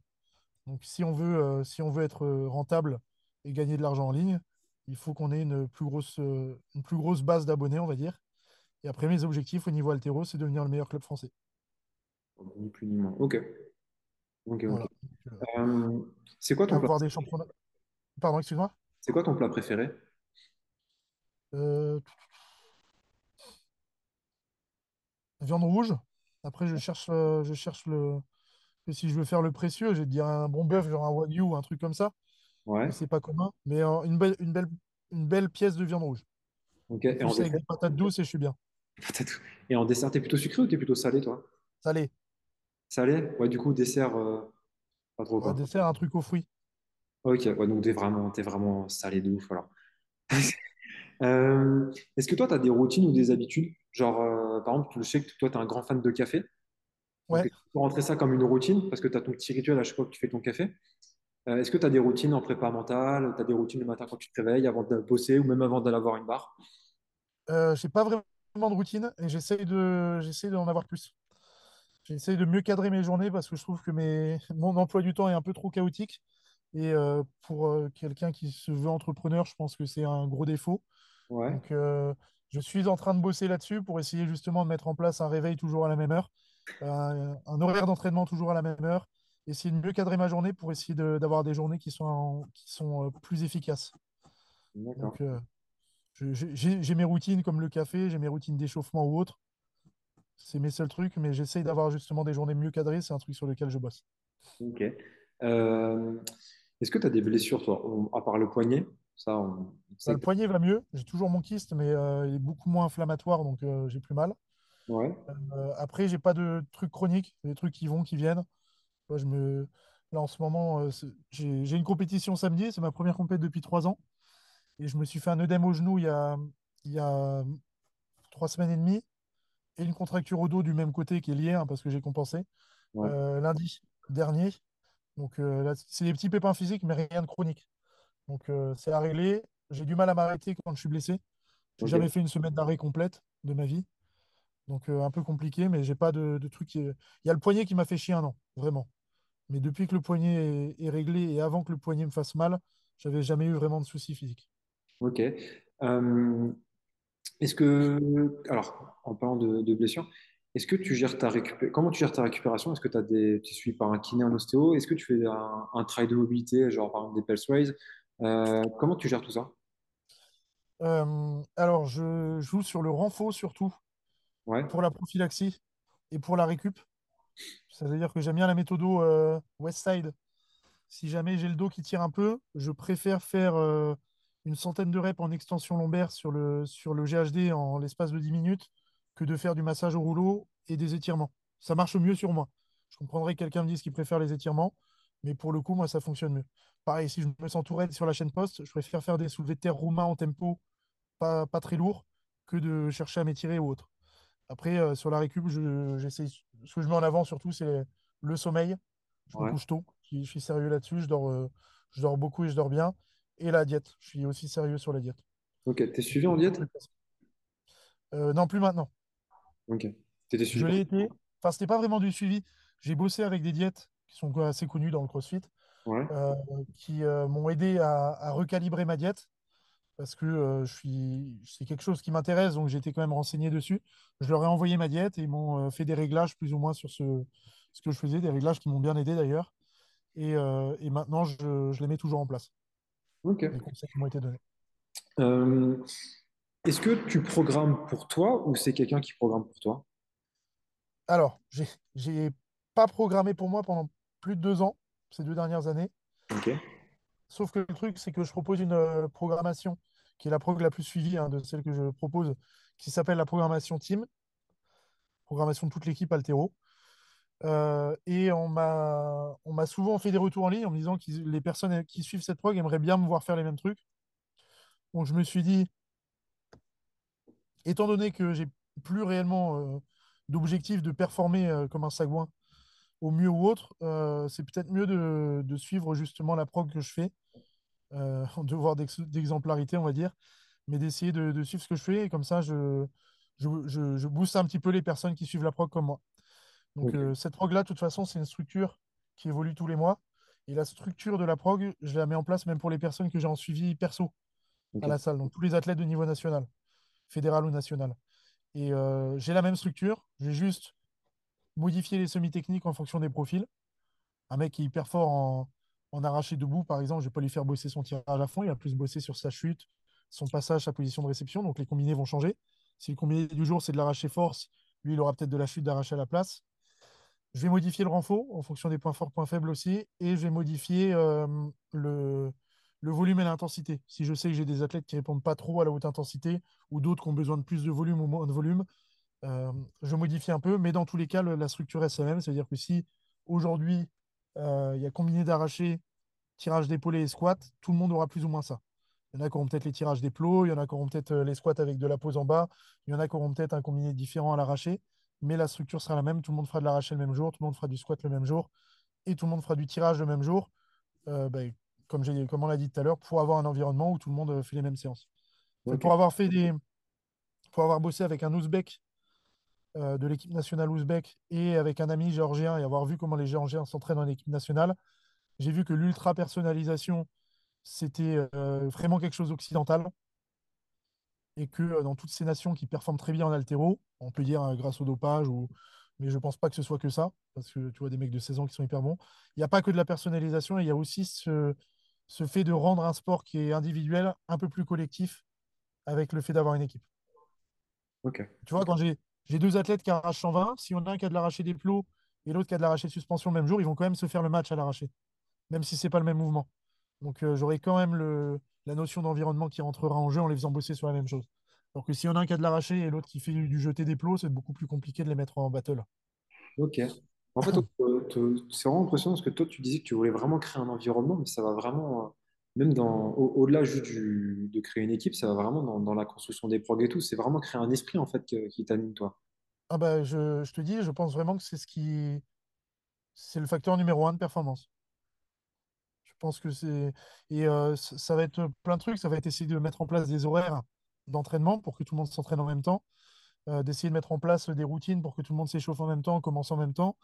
Donc, si on veut, si on veut être rentable et gagner de l'argent en ligne, il faut qu'on ait une plus grosse, une plus grosse base d'abonnés, on va dire. Et après, mes objectifs au niveau altéro, c'est devenir le meilleur club français. ni plus ni moins. Ok. Voilà. Euh, c'est quoi ton plat, avoir des championnats. Pardon, excuse-moi? c'est quoi ton plat préféré? Euh, viande rouge. Après, je cherche, euh, je cherche le. Si je veux faire le précieux, je vais te dire un bon bœuf, genre un wagyu ou un truc comme ça. Ouais, c'est pas commun. Mais euh, une belle, une belle, une belle pièce de viande rouge. ok. Et plus, avec des patates douces et je suis bien. Et en dessert, t'es plutôt sucré ou t'es plutôt salé, toi? Salé. Salé? Ouais, du coup, dessert, euh, pas trop, Un quoi. dessert, un truc aux fruits. Ok, ouais, donc t'es vraiment, t'es vraiment salé de ouf, alors. Euh, est-ce que toi, tu as des routines ou des habitudes? Genre, euh, par exemple, je sais que toi, tu es un grand fan de café. Ouais. tu peux rentrer ça comme une routine? Parce que tu as ton petit rituel à chaque fois que tu fais ton café. Euh, est-ce que tu as des routines en prépa mentale? Tu as des routines le matin quand tu te réveilles avant de bosser ou même avant d'aller avoir une barre? Euh, j'ai pas vraiment de routine et j'essaye de, j'essaye d'en avoir plus. J'essaye de mieux cadrer mes journées parce que je trouve que mes, mon emploi du temps est un peu trop chaotique. Et euh, pour euh, quelqu'un qui se veut entrepreneur, je pense que c'est un gros défaut. Ouais, Donc, euh, je suis en train de bosser là-dessus pour essayer justement de mettre en place un réveil toujours à la même heure, un, un horaire d'entraînement toujours à la même heure, essayer de mieux cadrer ma journée pour essayer de- d'avoir des journées qui sont, qui sont plus efficaces. Donc, j'ai mes routines comme le café, j'ai mes routines d'échauffement ou autre. C'est mes seuls trucs, mais j'essaye d'avoir justement des journées mieux cadrées. C'est un truc sur lequel je bosse. Ok. Euh, est-ce que tu as des blessures, toi, on- à part le poignet? Ça, on sait le poignet va mieux. J'ai toujours mon kyste, mais euh, il est beaucoup moins inflammatoire, donc euh, j'ai plus mal. Ouais, Euh, après, j'ai pas de trucs chroniques, des trucs qui vont, qui viennent. Moi, je me... Là, en ce moment, euh, j'ai une compétition samedi. C'est ma première compétition depuis trois ans. Et je me suis fait un œdème au genou il y a, il y a trois semaines et demie. Et une contracture au dos du même côté qui est liée, hein, parce que j'ai compensé, ouais, euh, lundi dernier. Donc euh, là, c'est des petits pépins physiques, mais rien de chronique. Donc euh, c'est à régler. J'ai du mal à m'arrêter quand je suis blessé. J'ai ok, jamais fait une semaine d'arrêt complète de ma vie. Donc un peu compliqué, mais j'ai pas de, de truc. qui Il y a le poignet qui m'a fait chier un an, vraiment. Mais depuis que le poignet est, est réglé et avant que le poignet me fasse mal, j'avais jamais eu vraiment de soucis physiques. Ok. Euh, est-ce que, alors, en parlant de, de blessures, Est-ce que tu gères ta récupé- Comment tu gères ta récupération? Est-ce que tu as des... tu suis par un kiné en ostéo? Est-ce que tu fais un, un travail de mobilité, genre par exemple des pulse raise? Euh, comment tu gères tout ça? Euh, alors, je joue sur le renfort surtout Ouais, pour la prophylaxie et pour la récup. C'est-à-dire que j'aime bien la méthode euh, Westside. Si jamais j'ai le dos qui tire un peu, je préfère faire une centaine de reps en extension lombaire sur le, sur le GHD en l'espace de 10 minutes que de faire du massage au rouleau et des étirements. Ça marche mieux sur moi. Je comprendrais que quelqu'un me dise qu'il préfère les étirements, mais pour le coup, moi, ça fonctionne mieux. Pareil, si je me sens tout raide sur la chaîne poste, je préfère faire des soulevés de terre roumains en tempo, pas, pas très lourds, que de chercher à m'étirer ou autre. Après, euh, sur la récup, je, j'essaie, ce que je mets en avant surtout, c'est le sommeil. Je me couche tôt, je, suis je suis sérieux là-dessus, je dors, euh, je dors beaucoup et je dors bien. Et la diète, je suis aussi sérieux sur la diète. Ok, t'es suivi en diète? Euh, non, plus maintenant. Ok. T'étais suivi Je l'ai été. Enfin, c'était pas vraiment du suivi. J'ai bossé avec des diètes qui sont assez connues dans le CrossFit, Ouais, euh, qui euh, m'ont aidé à, à recalibrer ma diète parce que je suis, c'est quelque chose qui m'intéresse, donc j'étais quand même renseigné dessus. Je leur ai envoyé ma diète et ils m'ont fait des réglages plus ou moins sur ce, ce que je faisais, des réglages qui m'ont bien aidé d'ailleurs. Et, et maintenant, je, je les mets toujours en place, les conseils qui m'ont été donnés. Euh, est-ce que tu programmes pour toi ou c'est quelqu'un qui programme pour toi? Alors, j'ai, pas programmé pour moi pendant plus de deux ans, ces deux dernières années. Sauf que le truc, c'est que je propose une euh, programmation qui est la prog la plus suivie hein, de celle que je propose, qui s'appelle la programmation Team, programmation de toute l'équipe Altero. Euh, et on m'a souvent fait des retours en ligne en me disant que les personnes qui suivent cette prog aimeraient bien me voir faire les mêmes trucs. Donc je me suis dit, étant donné que j'ai plus réellement euh, d'objectif de performer euh, comme un sagouin au mieux ou autre, c'est peut-être mieux de, suivre justement la prog que je fais, en devoir d'ex- d'exemplarité, on va dire, mais d'essayer de, de suivre ce que je fais et comme ça, je, je, je, je booste un petit peu les personnes qui suivent la prog comme moi. Donc euh, cette prog-là, de toute façon, c'est une structure qui évolue tous les mois. Et la structure de la prog, je la mets en place même pour les personnes que j'ai en suivi perso à la salle, donc tous les athlètes de niveau national, fédéral ou national. Et euh, j'ai la même structure, j'ai juste modifié les semi-techniques en fonction des profils. Un mec qui est hyper fort en, en arraché debout, par exemple, je ne vais pas lui faire bosser son tirage à fond, il va plus bosser sur sa chute, son passage, sa position de réception, donc les combinés vont changer. Si le combiné du jour, c'est de l'arraché force, lui, il aura peut-être de la chute d'arraché à la place. Je vais modifier le renfort en fonction des points forts, points faibles aussi, et je vais modifier le, volume et l'intensité. Si je sais que j'ai des athlètes qui répondent pas trop à la haute intensité ou d'autres qui ont besoin de plus de volume ou moins de volume, je modifie un peu, mais dans tous les cas, la structure reste la même. C'est-à-dire que si aujourd'hui il y a combiné d'arraché, tirage d'épaulé et squat, tout le monde aura plus ou moins ça. Il y en a qui auront peut-être les tirages des plots, il y en a qui auront peut-être les squats avec de la pose en bas, il y en a qui auront peut-être un combiné différent à l'arraché, mais la structure sera la même. Tout le monde fera de l'arraché le même jour, tout le monde fera du squat le même jour, et tout le monde fera du tirage le même jour, euh, ben, comme on l'a dit tout à l'heure, pour avoir un environnement où tout le monde euh, fait les mêmes séances. Pour avoir fait des, pour avoir bossé avec un Ouzbek euh, de l'équipe nationale ouzbek et avec un ami géorgien et avoir vu comment les Géorgiens s'entraînent en équipe nationale, j'ai vu que l'ultra personnalisation, c'était euh, vraiment quelque chose d'occidental et que euh, dans toutes ces nations qui performent très bien en haltéro, on peut dire euh, grâce au dopage, ou... mais je pense pas que ce soit que ça, parce que tu vois des mecs de 16 ans qui sont hyper bons. Il n'y a pas que de la personnalisation, il y a aussi ce, ce fait de rendre un sport qui est individuel un peu plus collectif avec le fait d'avoir une équipe. Tu vois, quand j'ai deux athlètes qui arrachent 120, si on a un qui a de l'arraché des plots et l'autre qui a de l'arraché de suspension le même jour, ils vont quand même se faire le match à l'arraché, même si c'est pas le même mouvement. Donc euh, j'aurai quand même le, la notion d'environnement qui rentrera en jeu en les faisant bosser sur la même chose. Alors que si on a un qui a de l'arraché et l'autre qui fait du, jeté des plots, c'est beaucoup plus compliqué de les mettre en battle. ok. En fait, c'est vraiment impressionnant parce que toi, tu disais que tu voulais vraiment créer un environnement, mais ça va vraiment, euh, même dans, au- au-delà juste du- de créer une équipe, ça va vraiment dans, dans la construction des prog et tout. C'est vraiment créer un esprit, en fait, qui t'anime, toi. Ah bah, je, je te dis, je pense vraiment que c'est ce qui, c'est le facteur numéro un de performance. Je pense que c'est. Et euh, ça va être plein de trucs. Ça va être essayer de mettre en place des horaires d'entraînement pour que tout le monde s'entraîne en même temps. euh, d'essayer de mettre en place des routines pour que tout le monde s'échauffe en même temps, commence en même temps.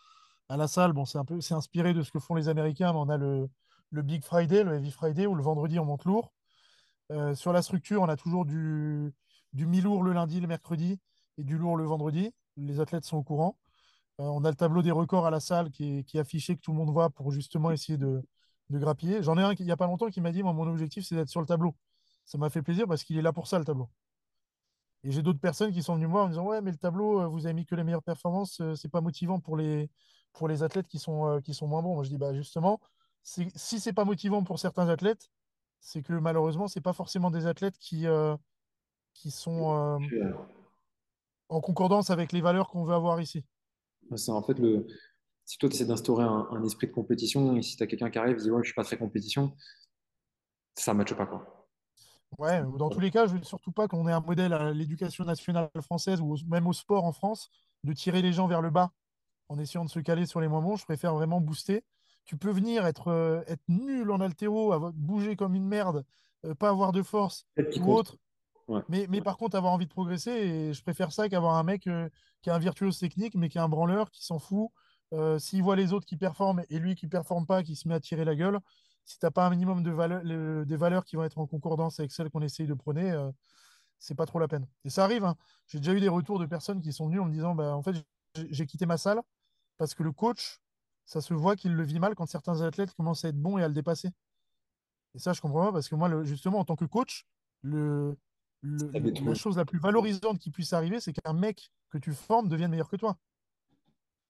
À la salle, bon, c'est un peu, c'est inspiré de ce que font les Américains, mais on a le, le Big Friday, le Heavy Friday, où le vendredi, on monte lourd. Euh, sur la structure, on a toujours du, du mi-lourd le lundi, le mercredi, et du lourd le vendredi. les athlètes sont au courant. On a le tableau des records à la salle qui est affiché, que tout le monde voit pour justement essayer de, de grappiller. J'en ai un qui- il n'y a pas longtemps qui m'a dit, moi, mon objectif, c'est d'être sur le tableau. Ça m'a fait plaisir parce qu'il est là pour ça, le tableau. Et j'ai d'autres personnes qui sont venues me voir en me disant, ouais, mais le tableau, euh, vous avez mis que les meilleures performances, euh, c'est pas motivant pour les, pour les athlètes qui sont, euh, qui sont moins bons. Moi, je dis, bah, justement, si c'est pas motivant pour certains athlètes, c'est que malheureusement, c'est pas forcément des athlètes qui, euh, qui sont euh, en concordance avec les valeurs qu'on veut avoir ici. C'est en fait le. Si toi, tu essaies d'instaurer un, un esprit de compétition et si tu as quelqu'un qui arrive et dit, ouais, je suis pas très compétition, ça ne matche pas, quoi. Ouais, dans tous les cas, je veux surtout pas qu'on ait un modèle à l'éducation nationale française ou même au sport en France de tirer les gens vers le bas en essayant de se caler sur les moments. Je préfère vraiment booster. Tu peux venir être, euh, être nul en haltéro, avoir- bouger comme une merde, euh, pas avoir de force ou autre, Ouais. mais, mais par contre avoir envie de progresser. Et je préfère ça qu'avoir un mec euh, qui est un virtuose technique, mais qui est un branleur, qui s'en fout. Euh, s'il voit les autres qui performent et lui qui performe pas, qui se met à tirer la gueule, si t'as pas un minimum de valeur, le- des valeurs qui vont être en concordance avec celles qu'on essaye de prôner, euh, c'est pas trop la peine. Et ça arrive, hein. J'ai déjà eu des retours de personnes qui sont venues en me disant, bah, en fait, j'ai quitté ma salle parce que le coach, ça se voit qu'il le vit mal quand certains athlètes commencent à être bons et à le dépasser. Et ça, je comprends pas parce que moi, le- justement, en tant que coach, le, le- la chose la plus valorisante qui puisse arriver, c'est qu'un mec que tu formes devienne meilleur que toi.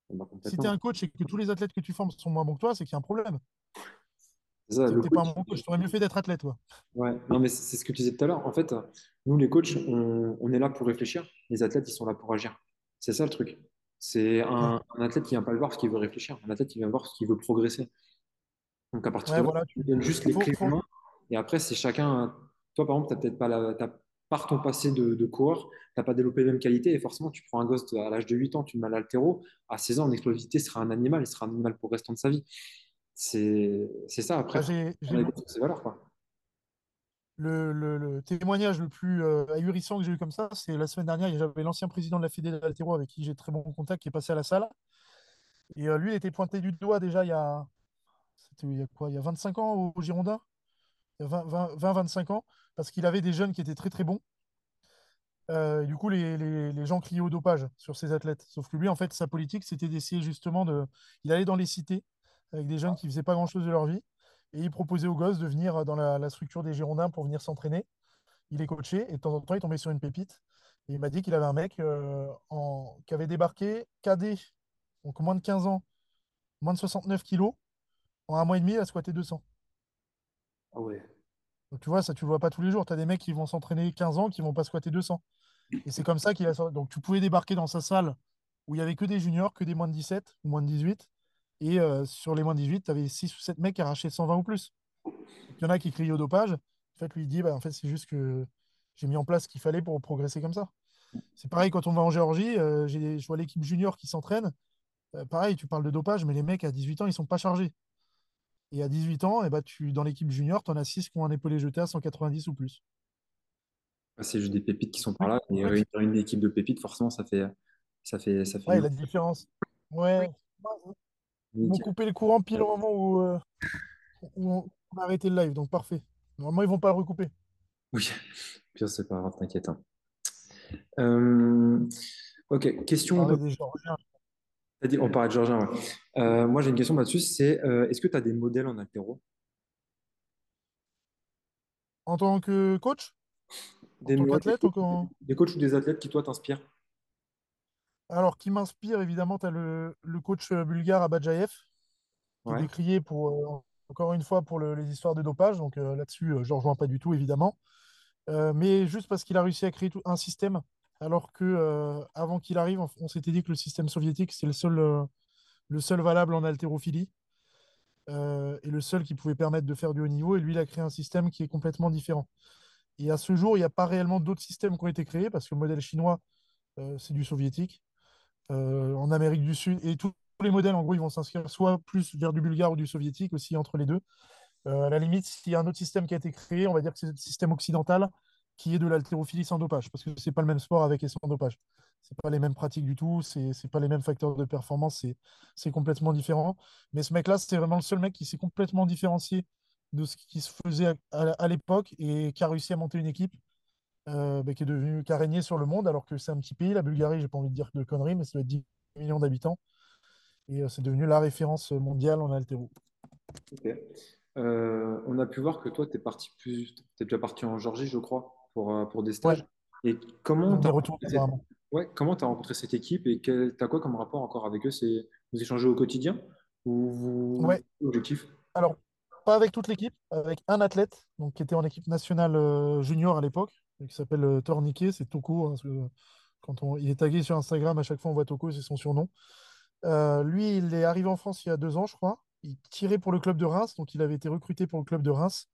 Bah, Si tu es un coach et que tous les athlètes que tu formes sont moins bons que toi, c'est qu'il y a un problème. C'est ça, n'es pas un bon coach. Tu aurais mieux fait d'être athlète, toi. Ouais, non, mais c'est ce que tu disais tout à l'heure. En fait, nous, les coachs, on, on est là pour réfléchir. Les athlètes, ils sont là pour agir. C'est ça le truc. C'est un, un athlète qui vient pas le voir parce qu'il veut réfléchir. Un athlète qui vient voir parce qu'il veut progresser. Donc, à partir ouais de là, voilà. tu donnes juste les clés faut... Et après, c'est chacun. Toi, par exemple, tu peut-être pas la, par ton passé de, de coureur, tu n'as pas développé les mêmes qualités. Et forcément, tu prends un gosse à l'âge de 8 ans, tu le mets à l'haltéro. À 16 ans, en explosivité, sera un animal. Il sera un animal pour le restant de sa vie. C'est ça. Après, faut j'ai, on j'ai a le, ses valeurs, quoi. le, le- le témoignage le plus euh, ahurissant que j'ai eu comme ça, c'est la semaine dernière. J'avais l'ancien président de la Fédé d'Altéro avec qui j'ai très bon contact qui est passé à la salle. Et euh, lui, il était pointé du doigt déjà il y a, il y a quoi, il y a 25 ans au, au Girondin, il y a 20, 25 ans, parce qu'il avait des jeunes qui étaient très très bons. Euh, du coup, les, gens criaient au dopage sur ces athlètes. Sauf que lui, en fait, sa politique, c'était d'essayer justement de. Il allait dans les cités avec des jeunes qui faisaient pas grand-chose de leur vie. Et il proposait aux gosses de venir dans la, structure des Girondins pour venir s'entraîner. Il les coachait et de temps en temps, il tombait sur une pépite. Et il m'a dit qu'il avait un mec euh, qui avait débarqué cadet, donc moins de 15 ans, moins de 69 kilos. En un mois et demi, il a squatté 200. Ah. Donc tu vois, ça, tu le vois pas tous les jours. Tu as des mecs qui vont s'entraîner 15 ans qui vont pas squatter 200. Et c'est comme ça qu'il a. Donc tu pouvais débarquer dans sa salle où il y avait que des juniors, que des moins de 17 ou moins de 18. Et euh, sur les moins de 18, tu avais 6 ou 7 mecs qui arrachaient 120 ou plus. Il y en a qui criaient au dopage. En fait, lui, il dit, bah, en fait, c'est juste que j'ai mis en place ce qu'il fallait pour progresser comme ça. C'est pareil quand on va en Géorgie, euh, je vois l'équipe junior qui s'entraîne. Euh, pareil, tu parles de dopage, mais les mecs à 18 ans, ils sont pas chargés. Et à 18 ans, eh ben, tu, dans l'équipe junior, tu en as 6 qui ont un épaulé jeté à 190 ou plus. Ah, C'est juste des pépites qui sont par là. Et truc- réunir une équipe de pépites, forcément, ça fait, ça fait, ça fait Ouais, la différence. Ouais. Ils m'ont nickel. coupé le courant pile au moment où, euh, où on a arrêté le live, donc parfait. Normalement, ils vont pas le recouper. Oui, Pire, c'est pas grave, t'inquiète. hein. Euh, ok, question. des Géorgiens. Dit- On parlait de Georgien, ouais. Euh, moi, j'ai une question là-dessus. C'est euh, est-ce que tu as des modèles en altéro? En tant que coach, en Des, tant qu'athlète, en tant- des coachs ou des athlètes qui, toi, t'inspirent? alors qui m'inspire, évidemment, tu as le, le coach euh, bulgare Abadjaev, qui est Ouais. décrié pour, euh, encore une fois pour le- les histoires de dopage. Donc euh, là-dessus, euh, je ne rejoins pas du tout, évidemment. Euh, mais juste parce qu'il a réussi à créer tout un système, alors que euh, avant qu'il arrive, on, s'était dit que le système soviétique, c'est le seul, euh, valable en haltérophilie euh, et le seul qui pouvait permettre de faire du haut niveau. Et lui, il a créé un système qui est complètement différent. Et à ce jour, il n'y a pas réellement d'autres systèmes qui ont été créés parce que le modèle chinois, c'est du soviétique. En Amérique du Sud, et tous les modèles, en gros, ils vont s'inscrire soit plus vers du bulgare ou du soviétique, aussi entre les deux. À la limite, s'il y a un autre système qui a été créé, on va dire que c'est le système occidental qui est de l'haltérophilie sans dopage, parce que c'est pas le même sport avec et sans dopage. C'est pas les mêmes pratiques du tout, c'est c'est pas les mêmes facteurs de performance, c'est c'est complètement différent. Mais ce mec-là, c'était vraiment le seul mec qui s'est complètement différencié de ce qui se faisait à, l'époque et qui a réussi à monter une équipe euh, bah, qui est devenu, qui a régné sur le monde, alors que c'est un petit pays, la Bulgarie, j'ai pas envie de dire de conneries, mais ça doit être 10 millions d'habitants. Et euh, c'est devenu la référence mondiale en haltéro. Ok. Euh, on a pu voir que toi, tu es parti plus, t'es déjà parti en Géorgie, je crois, pour, euh, pour des Ouais, stages. Et comment tu as rencontré cette... ouais, rencontré équipe et tu as quoi comme rapport encore avec eux? Vous échangez au quotidien ou vous Ouais, objectif? alors, pas avec toute l'équipe, avec un athlète donc, qui était en équipe nationale euh, junior à l'époque, qui s'appelle euh, Torniquet, c'est Toko. hein, parce que quand on, il est tagué sur Instagram, à chaque fois on voit Toko, c'est son surnom. Euh, lui, il est arrivé en France il y a deux ans, je crois. Il tirait pour le club de Reims, donc il avait été recruté pour le club de Reims.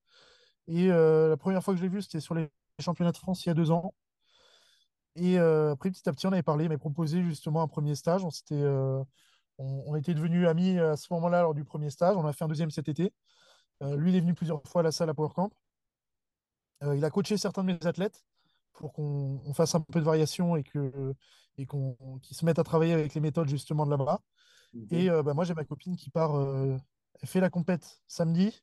Et euh, la première fois que je l'ai vu, c'était sur les championnats de France il y a deux ans. Et euh, après, petit à petit, on avait parlé, il m'a proposé justement un premier stage. On, s'était, euh, on, on était devenus amis à ce moment-là lors du premier stage. On a fait un deuxième cet été. Euh, lui, il est venu plusieurs fois à la salle à Power Camp. Euh, il a coaché certains de mes athlètes pour qu'on on fasse un peu de variation et que, et qu'on, qu'ils se mettent à travailler avec les méthodes justement de là-bas. Et Ok. euh, bah, moi, j'ai ma copine qui part, euh, elle fait la compète samedi.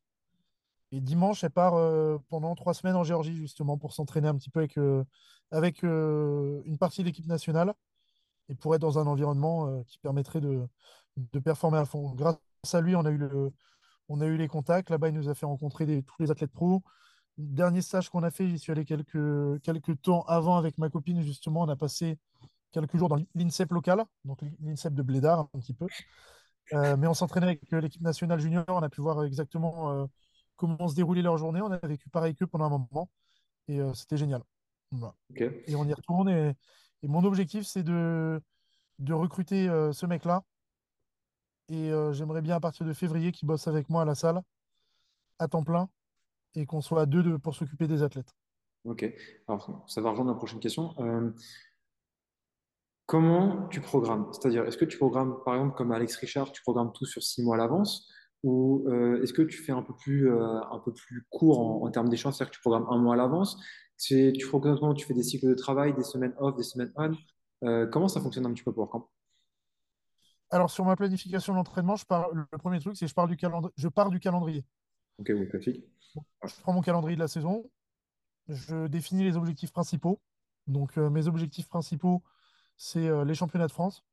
Et dimanche, elle part euh, pendant trois semaines en Géorgie, justement, pour s'entraîner un petit peu avec, euh, avec euh, une partie de l'équipe nationale et pour être dans un environnement qui permettrait de, de performer à fond. Grâce à lui, on a eu, le, on a eu les contacts. Là-bas, il nous a fait rencontrer tous les athlètes pros. Dernier stage qu'on a fait, j'y suis allé quelques, quelques temps avant avec ma copine, justement. On a passé quelques jours dans l'INSEP local, donc l'INSEP de Blédard, un petit peu. Mais on s'entraînait avec l'équipe nationale junior, on a pu voir exactement comment se déroulait leur journée. On a vécu pareil qu'eux pendant un moment et euh, c'était génial. Voilà. Et on y retourne. Et, et mon objectif, c'est de, de recruter euh, ce mec-là. Et euh, j'aimerais bien à partir de février qu'il bosse avec moi à la salle, à temps plein, et qu'on soit à deux de- pour s'occuper des athlètes. Ok. Alors, ça va rejoindre la prochaine question. Comment tu programmes? C'est-à-dire, est-ce que tu programmes, par exemple, comme Alex Richard, tu programmes tout sur six mois à l'avance? Ou euh, est-ce que tu fais un peu plus, euh, un peu plus court en, en termes d'échéance, c'est-à-dire que tu programmes un mois à l'avance? Tu programmes? Tu fais des cycles de travail, des semaines off, des semaines on? Euh, comment ça fonctionne un petit peu pour camp? Alors, sur ma planification d'entraînement, je pars, le premier truc, c'est que je pars du calendrier. Je pars du calendrier. Ok, oui, classique. Je prends mon calendrier de la saison, je définis les objectifs principaux. Donc, mes objectifs principaux, c'est les championnats de France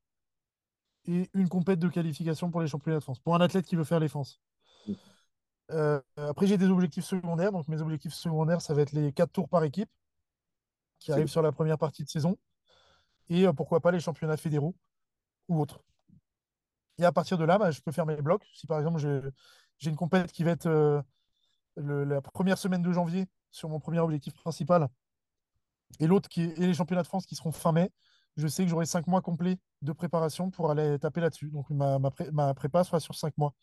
et une compète de qualification pour les championnats de France, pour un athlète qui veut faire les France. Euh, après, j'ai des objectifs secondaires. Donc, mes objectifs secondaires, ça va être les quatre tours par équipe qui arrivent sur la première partie de saison et euh, pourquoi pas les championnats fédéraux ou autres. Et à partir de là, bah, je peux faire mes blocs. Si par exemple, j'ai une compète qui va être euh, le- la première semaine de janvier sur mon premier objectif principal et l'autre qui est, et les championnats de France qui seront fin mai, je sais que j'aurai cinq mois complets de préparation pour aller taper là-dessus. Donc ma, ma, pré- ma prépa sera sur cinq mois.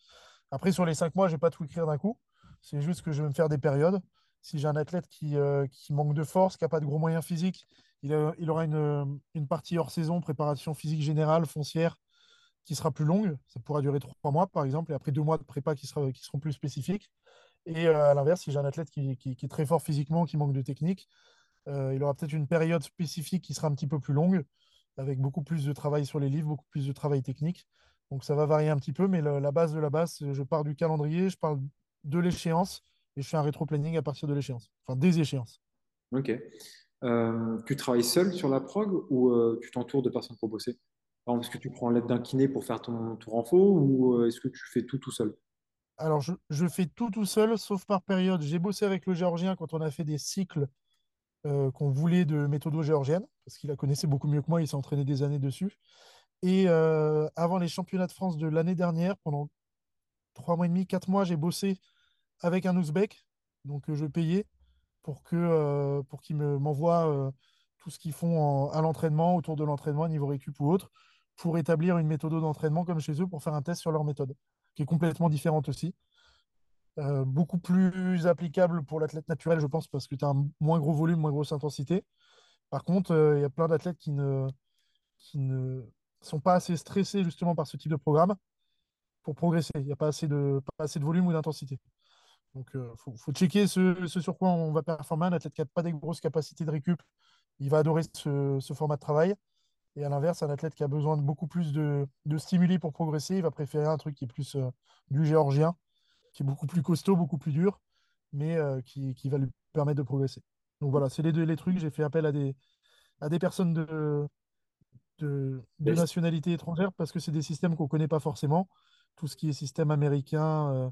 Après, sur les cinq mois, je ne vais pas tout écrire d'un coup. C'est juste que je vais me faire des périodes. Si j'ai un athlète qui, euh, manque de force, qui n'a pas de gros moyens physiques, il, aura une, partie hors saison, préparation physique générale, foncière, qui sera plus longue. Ça pourra durer trois mois, par exemple, et après deux mois de prépa qui, seront plus spécifiques. Et euh, à l'inverse, si j'ai un athlète qui est très fort physiquement, qui manque de technique, euh, il aura peut-être une période spécifique qui sera un petit peu plus longue, avec beaucoup plus de travail sur les livres, beaucoup plus de travail technique. Donc ça va varier un petit peu, mais le- la base de la base, je pars du calendrier, je parle de l'échéance, et je fais un rétro-planning à partir de l'échéance, enfin des échéances. Ok. Euh, tu travailles seul sur la prog ou euh, tu t'entoures de personnes pour bosser? Est-ce que tu prends l'aide d'un kiné pour faire ton tour en faux ou euh, est-ce que tu fais tout tout seul? Alors je, je fais tout tout seul, sauf par période. J'ai bossé avec le géorgien quand on a fait des cycles euh, qu'on voulait de méthodo géorgienne, parce qu'il la connaissait beaucoup mieux que moi, il s'est entraîné des années dessus. Et euh, avant les championnats de France de l'année dernière, pendant trois mois et demi, quatre mois, j'ai bossé avec un Ouzbek, donc euh, je payais pour que pour qu'ils me m'envoient euh, tout ce qu'ils font à l'entraînement, autour de l'entraînement, niveau récup ou autre, pour établir une méthode d'entraînement comme chez eux, pour faire un test sur leur méthode, qui est complètement différente aussi. Euh, beaucoup plus applicable pour l'athlète naturel, je pense, parce que tu as un moins gros volume, moins grosse intensité. Par contre, euh, il y a plein d'athlètes qui ne, qui ne sont pas assez stressés justement par ce type de programme pour progresser. Il n'y a pas assez de, pas assez de volume ou d'intensité. Donc, il faut, faut checker ce, ce sur quoi on va performer. Un athlète qui n'a pas des grosses capacités de récup, il va adorer ce, ce format de travail. Et à l'inverse, un athlète qui a besoin de beaucoup plus de, de stimuli pour progresser, il va préférer un truc qui est plus euh, du géorgien, qui est beaucoup plus costaud, beaucoup plus dur, mais euh, qui, qui va lui permettre de progresser. Donc voilà, c'est les deux les trucs. J'ai fait appel à des, à des personnes de, de, nationalité étrangère parce que c'est des systèmes qu'on ne connaît pas forcément. Tout ce qui est système américain, euh,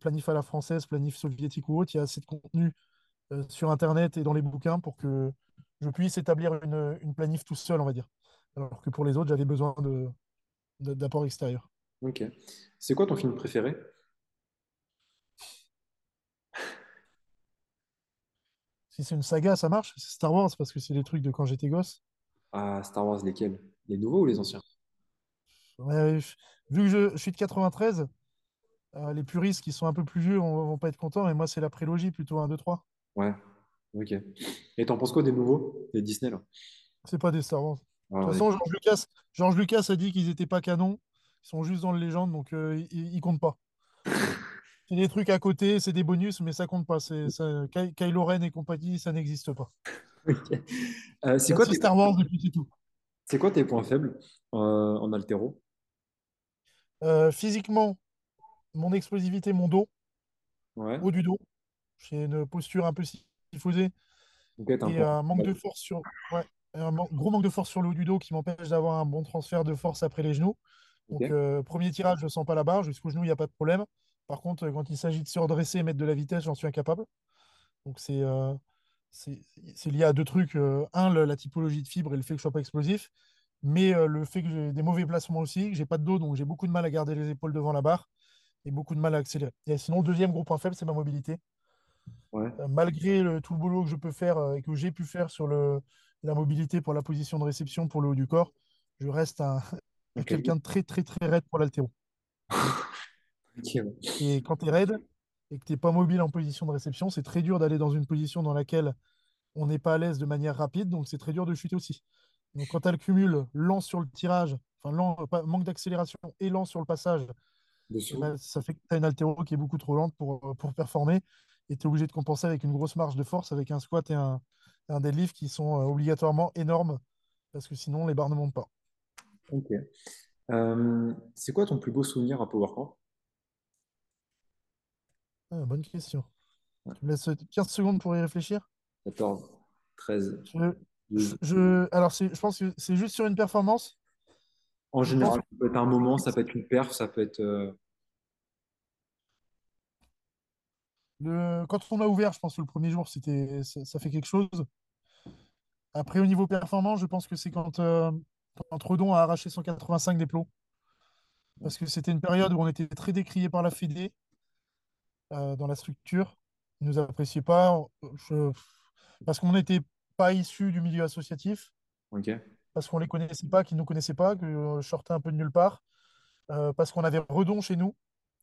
planif à la française, planif soviétique ou autre, il y a assez de contenu euh, sur Internet et dans les bouquins pour que je puisse établir une, une planif tout seul, on va dire. Alors que pour les autres, j'avais besoin de, de- d'apports extérieurs. Ok. C'est quoi ton film préféré? Si c'est une saga, ça marche. C'est Star Wars parce que c'est des trucs de quand j'étais gosse. Ah, Star Wars, lesquels? Les nouveaux ou les anciens? Ouais, je- vu que je, je suis de 93, euh, les puristes qui sont un peu plus vieux vont, vont pas être contents, mais moi, c'est la prélogie plutôt un 2 trois Ouais. Ok. Et t'en penses quoi des nouveaux? Des Disney, là? C'est pas des Star Wars. De Ah, toute façon, George Lucas, George Lucas a dit qu'ils étaient pas canons. Ils sont juste dans le légende, donc euh, ils, ils comptent pas. C'est des trucs à côté, c'est des bonus, mais ça compte pas. C'est, ça, Ky- Kylo Ren et compagnie, ça n'existe pas. Euh, c'est quoi tes, Star Wars depuis c'est tout. c'est quoi tes points faibles euh, en altéro? Euh, physiquement, mon explosivité, mon dos, Ouais. haut du dos. J'ai une posture un peu kyphosée Ok, t'as un et point. un manque de force sur, ouais, un man- gros manque de force sur le haut du dos qui m'empêche d'avoir un bon transfert de force après les genoux. Donc, premier tirage, je ne sens pas la barre. Jusqu'au genou, il n'y a pas de problème. Par contre, quand il s'agit de se redresser et mettre de la vitesse, j'en suis incapable. Donc, c'est euh, lié à deux trucs. Euh, un, la typologie de fibre et le fait que je ne sois pas explosif. Mais euh, le fait que j'ai des mauvais placements aussi, que j'ai pas de dos, donc j'ai beaucoup de mal à garder les épaules devant la barre et beaucoup de mal à accélérer. Et sinon, le deuxième gros point faible, c'est ma mobilité. Ouais. Malgré le- tout le boulot que je peux faire et que j'ai pu faire sur le, la mobilité pour la position de réception pour le haut du corps, je reste un, quelqu'un de très, très, très raide pour l'haltéro. Ouais. Et quand tu es raide et que tu n'es pas mobile en position de réception, c'est très dur d'aller dans une position dans laquelle on n'est pas à l'aise de manière rapide, donc c'est très dur de chuter aussi. Donc quand tu as le cumul lent sur le tirage, enfin lent, manque d'accélération et lent sur le passage, eh ben, ça fait que tu as une haltéro qui est beaucoup trop lente pour, euh, pour performer et tu es obligé de compenser avec une grosse marge de force, avec un squat et un, un deadlift qui sont euh, obligatoirement énormes parce que sinon les barres ne montent pas. Ok. Euh, c'est quoi ton plus beau souvenir à PowerCamp? Ah, bonne question. Ouais. Tu me laisses 15 secondes pour y réfléchir? 14, 13, Je, je, 12. je- alors, je pense que c'est juste sur une performance. En général, ça peut être un moment, ça peut être une perf, ça peut être. euh, Le, quand on a ouvert, je pense que le premier jour, c'était, ça, ça fait quelque chose. Après, au niveau performance, je pense que c'est quand, euh, quand Redon a arraché 185 des plots. Parce que c'était une période où on était très décrié par la Fédé euh, dans la structure. Ils ne nous appréciaient pas. Je- parce qu'on n'était pas issu du milieu associatif, parce qu'on ne les connaissait pas, qu'ils ne nous connaissaient pas, que euh, je sortais un peu de nulle part, euh, parce qu'on avait Redon chez nous.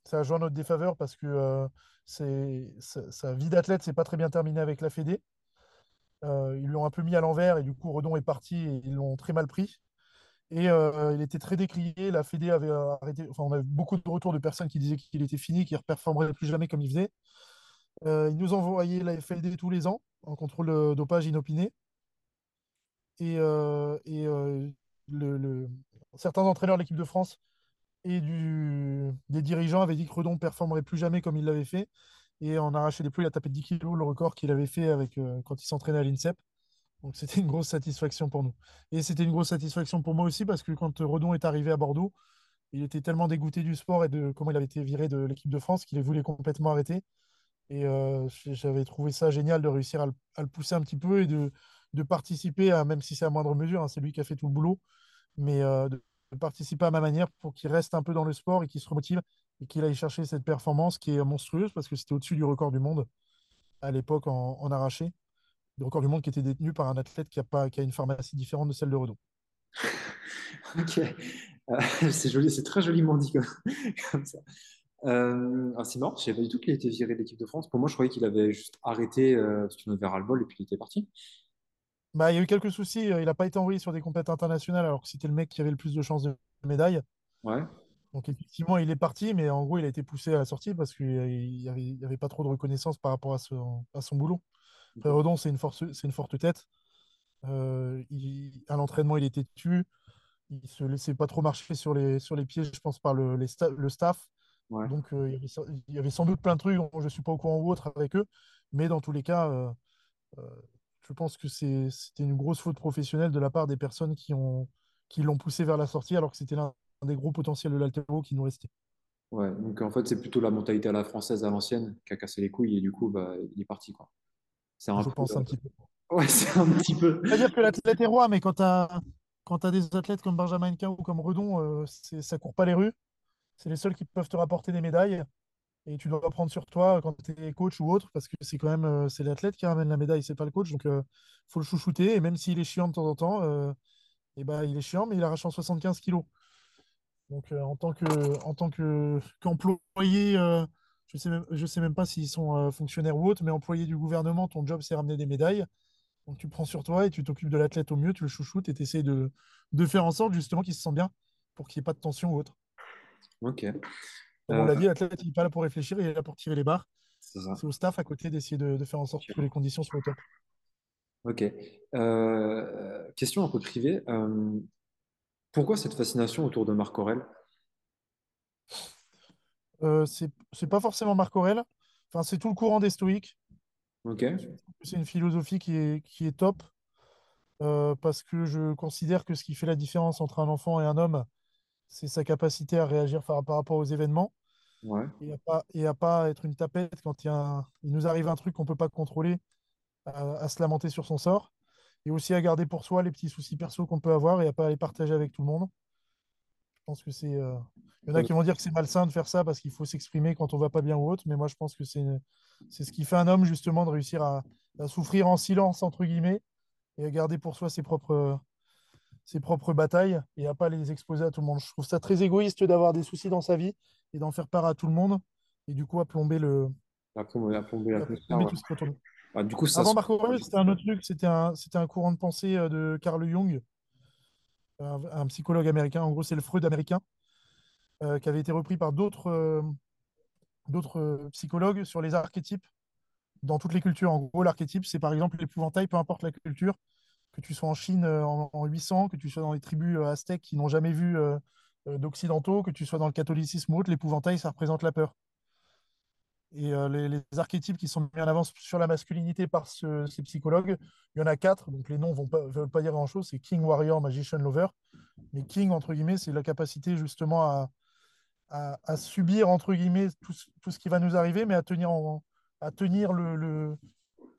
Ça a joué en notre défaveur parce que euh, c'est, sa, vie d'athlète s'est pas très bien terminée avec la Fédé. Ils l'ont un peu mis à l'envers et du coup Redon est parti et ils l'ont très mal pris. Et euh, il était très décrié. La Fédé avait euh, arrêté. Enfin, on a eu beaucoup de retours de personnes qui disaient qu'il était fini, qu'il ne reperformerait plus jamais comme il faisait. Euh, ils nous envoyaient la FLD tous les ans en contrôle dopage inopiné. Et, et le, certains entraîneurs de l'équipe de France et des dirigeants avaient dit que Redon ne performerait plus jamais comme il l'avait fait. Et en arraché des plots, il a tapé 10 kilos, le record qu'il avait fait avec, quand il s'entraînait à l'INSEP. Donc c'était une grosse satisfaction pour nous. Et c'était une grosse satisfaction pour moi aussi parce que quand Redon est arrivé à Bordeaux, il était tellement dégoûté du sport et de comment il avait été viré de l'équipe de France qu'il voulait complètement arrêter. Et euh, j'avais trouvé ça génial de réussir à le, pousser un petit peu et de, participer, même si c'est à moindre mesure, hein, c'est lui qui a fait tout le boulot, mais euh, de, participer à ma manière pour qu'il reste un peu dans le sport et qu'il se remotive et qu'il aille chercher cette performance qui est monstrueuse parce que c'était au-dessus du record du monde à l'époque en arraché le record du monde qui était détenu par un athlète qui a, pas, qui a une pharmacie différente de celle de Redon. Ok. Euh, c'est joli, c'est très joliment dit comme, comme ça. Euh, ah, c'est marrant, je savais pas du tout qu'il était viré de l'équipe de France. Pour moi, je croyais qu'il avait juste arrêté euh, parce qu'il avait ras le bol et puis il était parti. Bah, il y a eu quelques soucis. euh, Il n'a pas été envoyé sur des compétitions internationales alors que c'était le mec qui avait le plus de chances de médaille. Ouais. Donc effectivement, il est parti, mais en gros, il a été poussé à la sortie parce qu'il n'y avait, pas trop de reconnaissance par rapport à son, à son boulot. Après. Redon, c'est une, force, c'est une forte tête. Euh, il- à l'entraînement, il était tu. Il se laissait pas trop marcher sur les, sur les pieds, je pense, par le, les sta- le staff. Ouais. Donc, euh, il y avait, sans- il y avait sans doute plein de trucs dont je ne suis pas au courant ou autre avec eux. Mais dans tous les cas, euh, je pense que c'était une grosse faute professionnelle de la part des personnes qui ont, qui l'ont poussé vers la sortie, alors que c'était l'un des gros potentiels de l'altéro qui nous restait. Ouais, donc en fait, c'est plutôt la mentalité à la française à l'ancienne qui a cassé les couilles et du coup, bah, il est parti, quoi. C'est un Je peu. pense un petit peu. Ouais, c'est un petit peu. Pas dire que l'athlète est roi, mais quand tu as, des athlètes comme Benjamin Hennequin ou comme Redon, euh, c'est, ça court pas les rues. C'est les seuls qui peuvent te rapporter des médailles. Et tu dois prendre sur toi quand tu es coach ou autre, parce que c'est quand même euh, c'est l'athlète qui ramène la médaille, c'est pas le coach. Donc il faut le chouchouter. Et même s'il est chiant de temps en temps, euh, et ben, il est chiant, mais il arrache en 75 kilos. Donc euh, en tant que en tant que qu'employé, euh, je sais même, je sais même pas s'ils sont euh, fonctionnaires ou autres, mais employé du gouvernement, ton job c'est ramener des médailles. Donc tu prends sur toi et tu t'occupes de l'athlète au mieux, tu le chouchoutes et tu essaies de, de faire en sorte justement qu'il se sent bien pour qu'il n'y ait pas de tension ou autre. Ok. Comme on Euh, l'a dit, l'athlète il n'est pas là pour réfléchir, il est là pour tirer les barres. c'est au staff à côté d'essayer de, de faire en sorte que les conditions soient au top. Ok. Euh, question un peu privée. Euh, pourquoi cette fascination autour de Marc Aurèle? Euh, c'est pas forcément Marc Aurèle, enfin, c'est tout le courant des stoïques. C'est une philosophie qui est, qui est top euh, parce que je considère que ce qui fait la différence entre un enfant et un homme, c'est sa capacité à réagir par, par rapport aux événements Ouais. et à pas, et à pas être une tapette quand il, y a un- il nous arrive un truc qu'on peut pas contrôler, à, à se lamenter sur son sort et aussi à garder pour soi les petits soucis perso qu'on peut avoir et à pas les partager avec tout le monde. Je pense que c'est. euh, Il y en a qui vont dire que c'est malsain de faire ça parce qu'il faut s'exprimer quand on va pas bien ou autre, mais moi je pense que c'est c'est ce qui fait un homme justement de réussir à, à souffrir en silence, entre guillemets, et à garder pour soi ses propres, ses propres batailles et à pas les exposer à tout le monde. Je trouve ça très égoïste d'avoir des soucis dans sa vie et d'en faire part à tout le monde et du coup à plomber, le, à plomber ouais. tout ce. Ah, du coup, ça Avant se... Marco c'était un autre truc, c'était un, un courant de pensée euh, de Carl Jung, un, psychologue américain. En gros, c'est le Freud américain euh, qui avait été repris par d'autres euh, euh, psychologues sur les archétypes dans toutes les cultures. En gros, l'archétype, c'est par exemple l'épouvantail, peu importe la culture, que tu sois en Chine en, en 800, que tu sois dans les tribus aztèques qui n'ont jamais vu d'occidentaux, que tu sois dans le catholicisme ou autre, l'épouvantail, ça représente la peur. Et euh, les, les archétypes qui sont mis en avance sur la masculinité par ce- ces psychologues, il y en a quatre, donc les noms ne veulent pas dire grand-chose, c'est King, Warrior, Magician, Lover. Mais King, entre guillemets, c'est la capacité justement à, à, à subir, entre guillemets, tout, ce- tout ce qui va nous arriver, mais à tenir, en- à tenir le, le,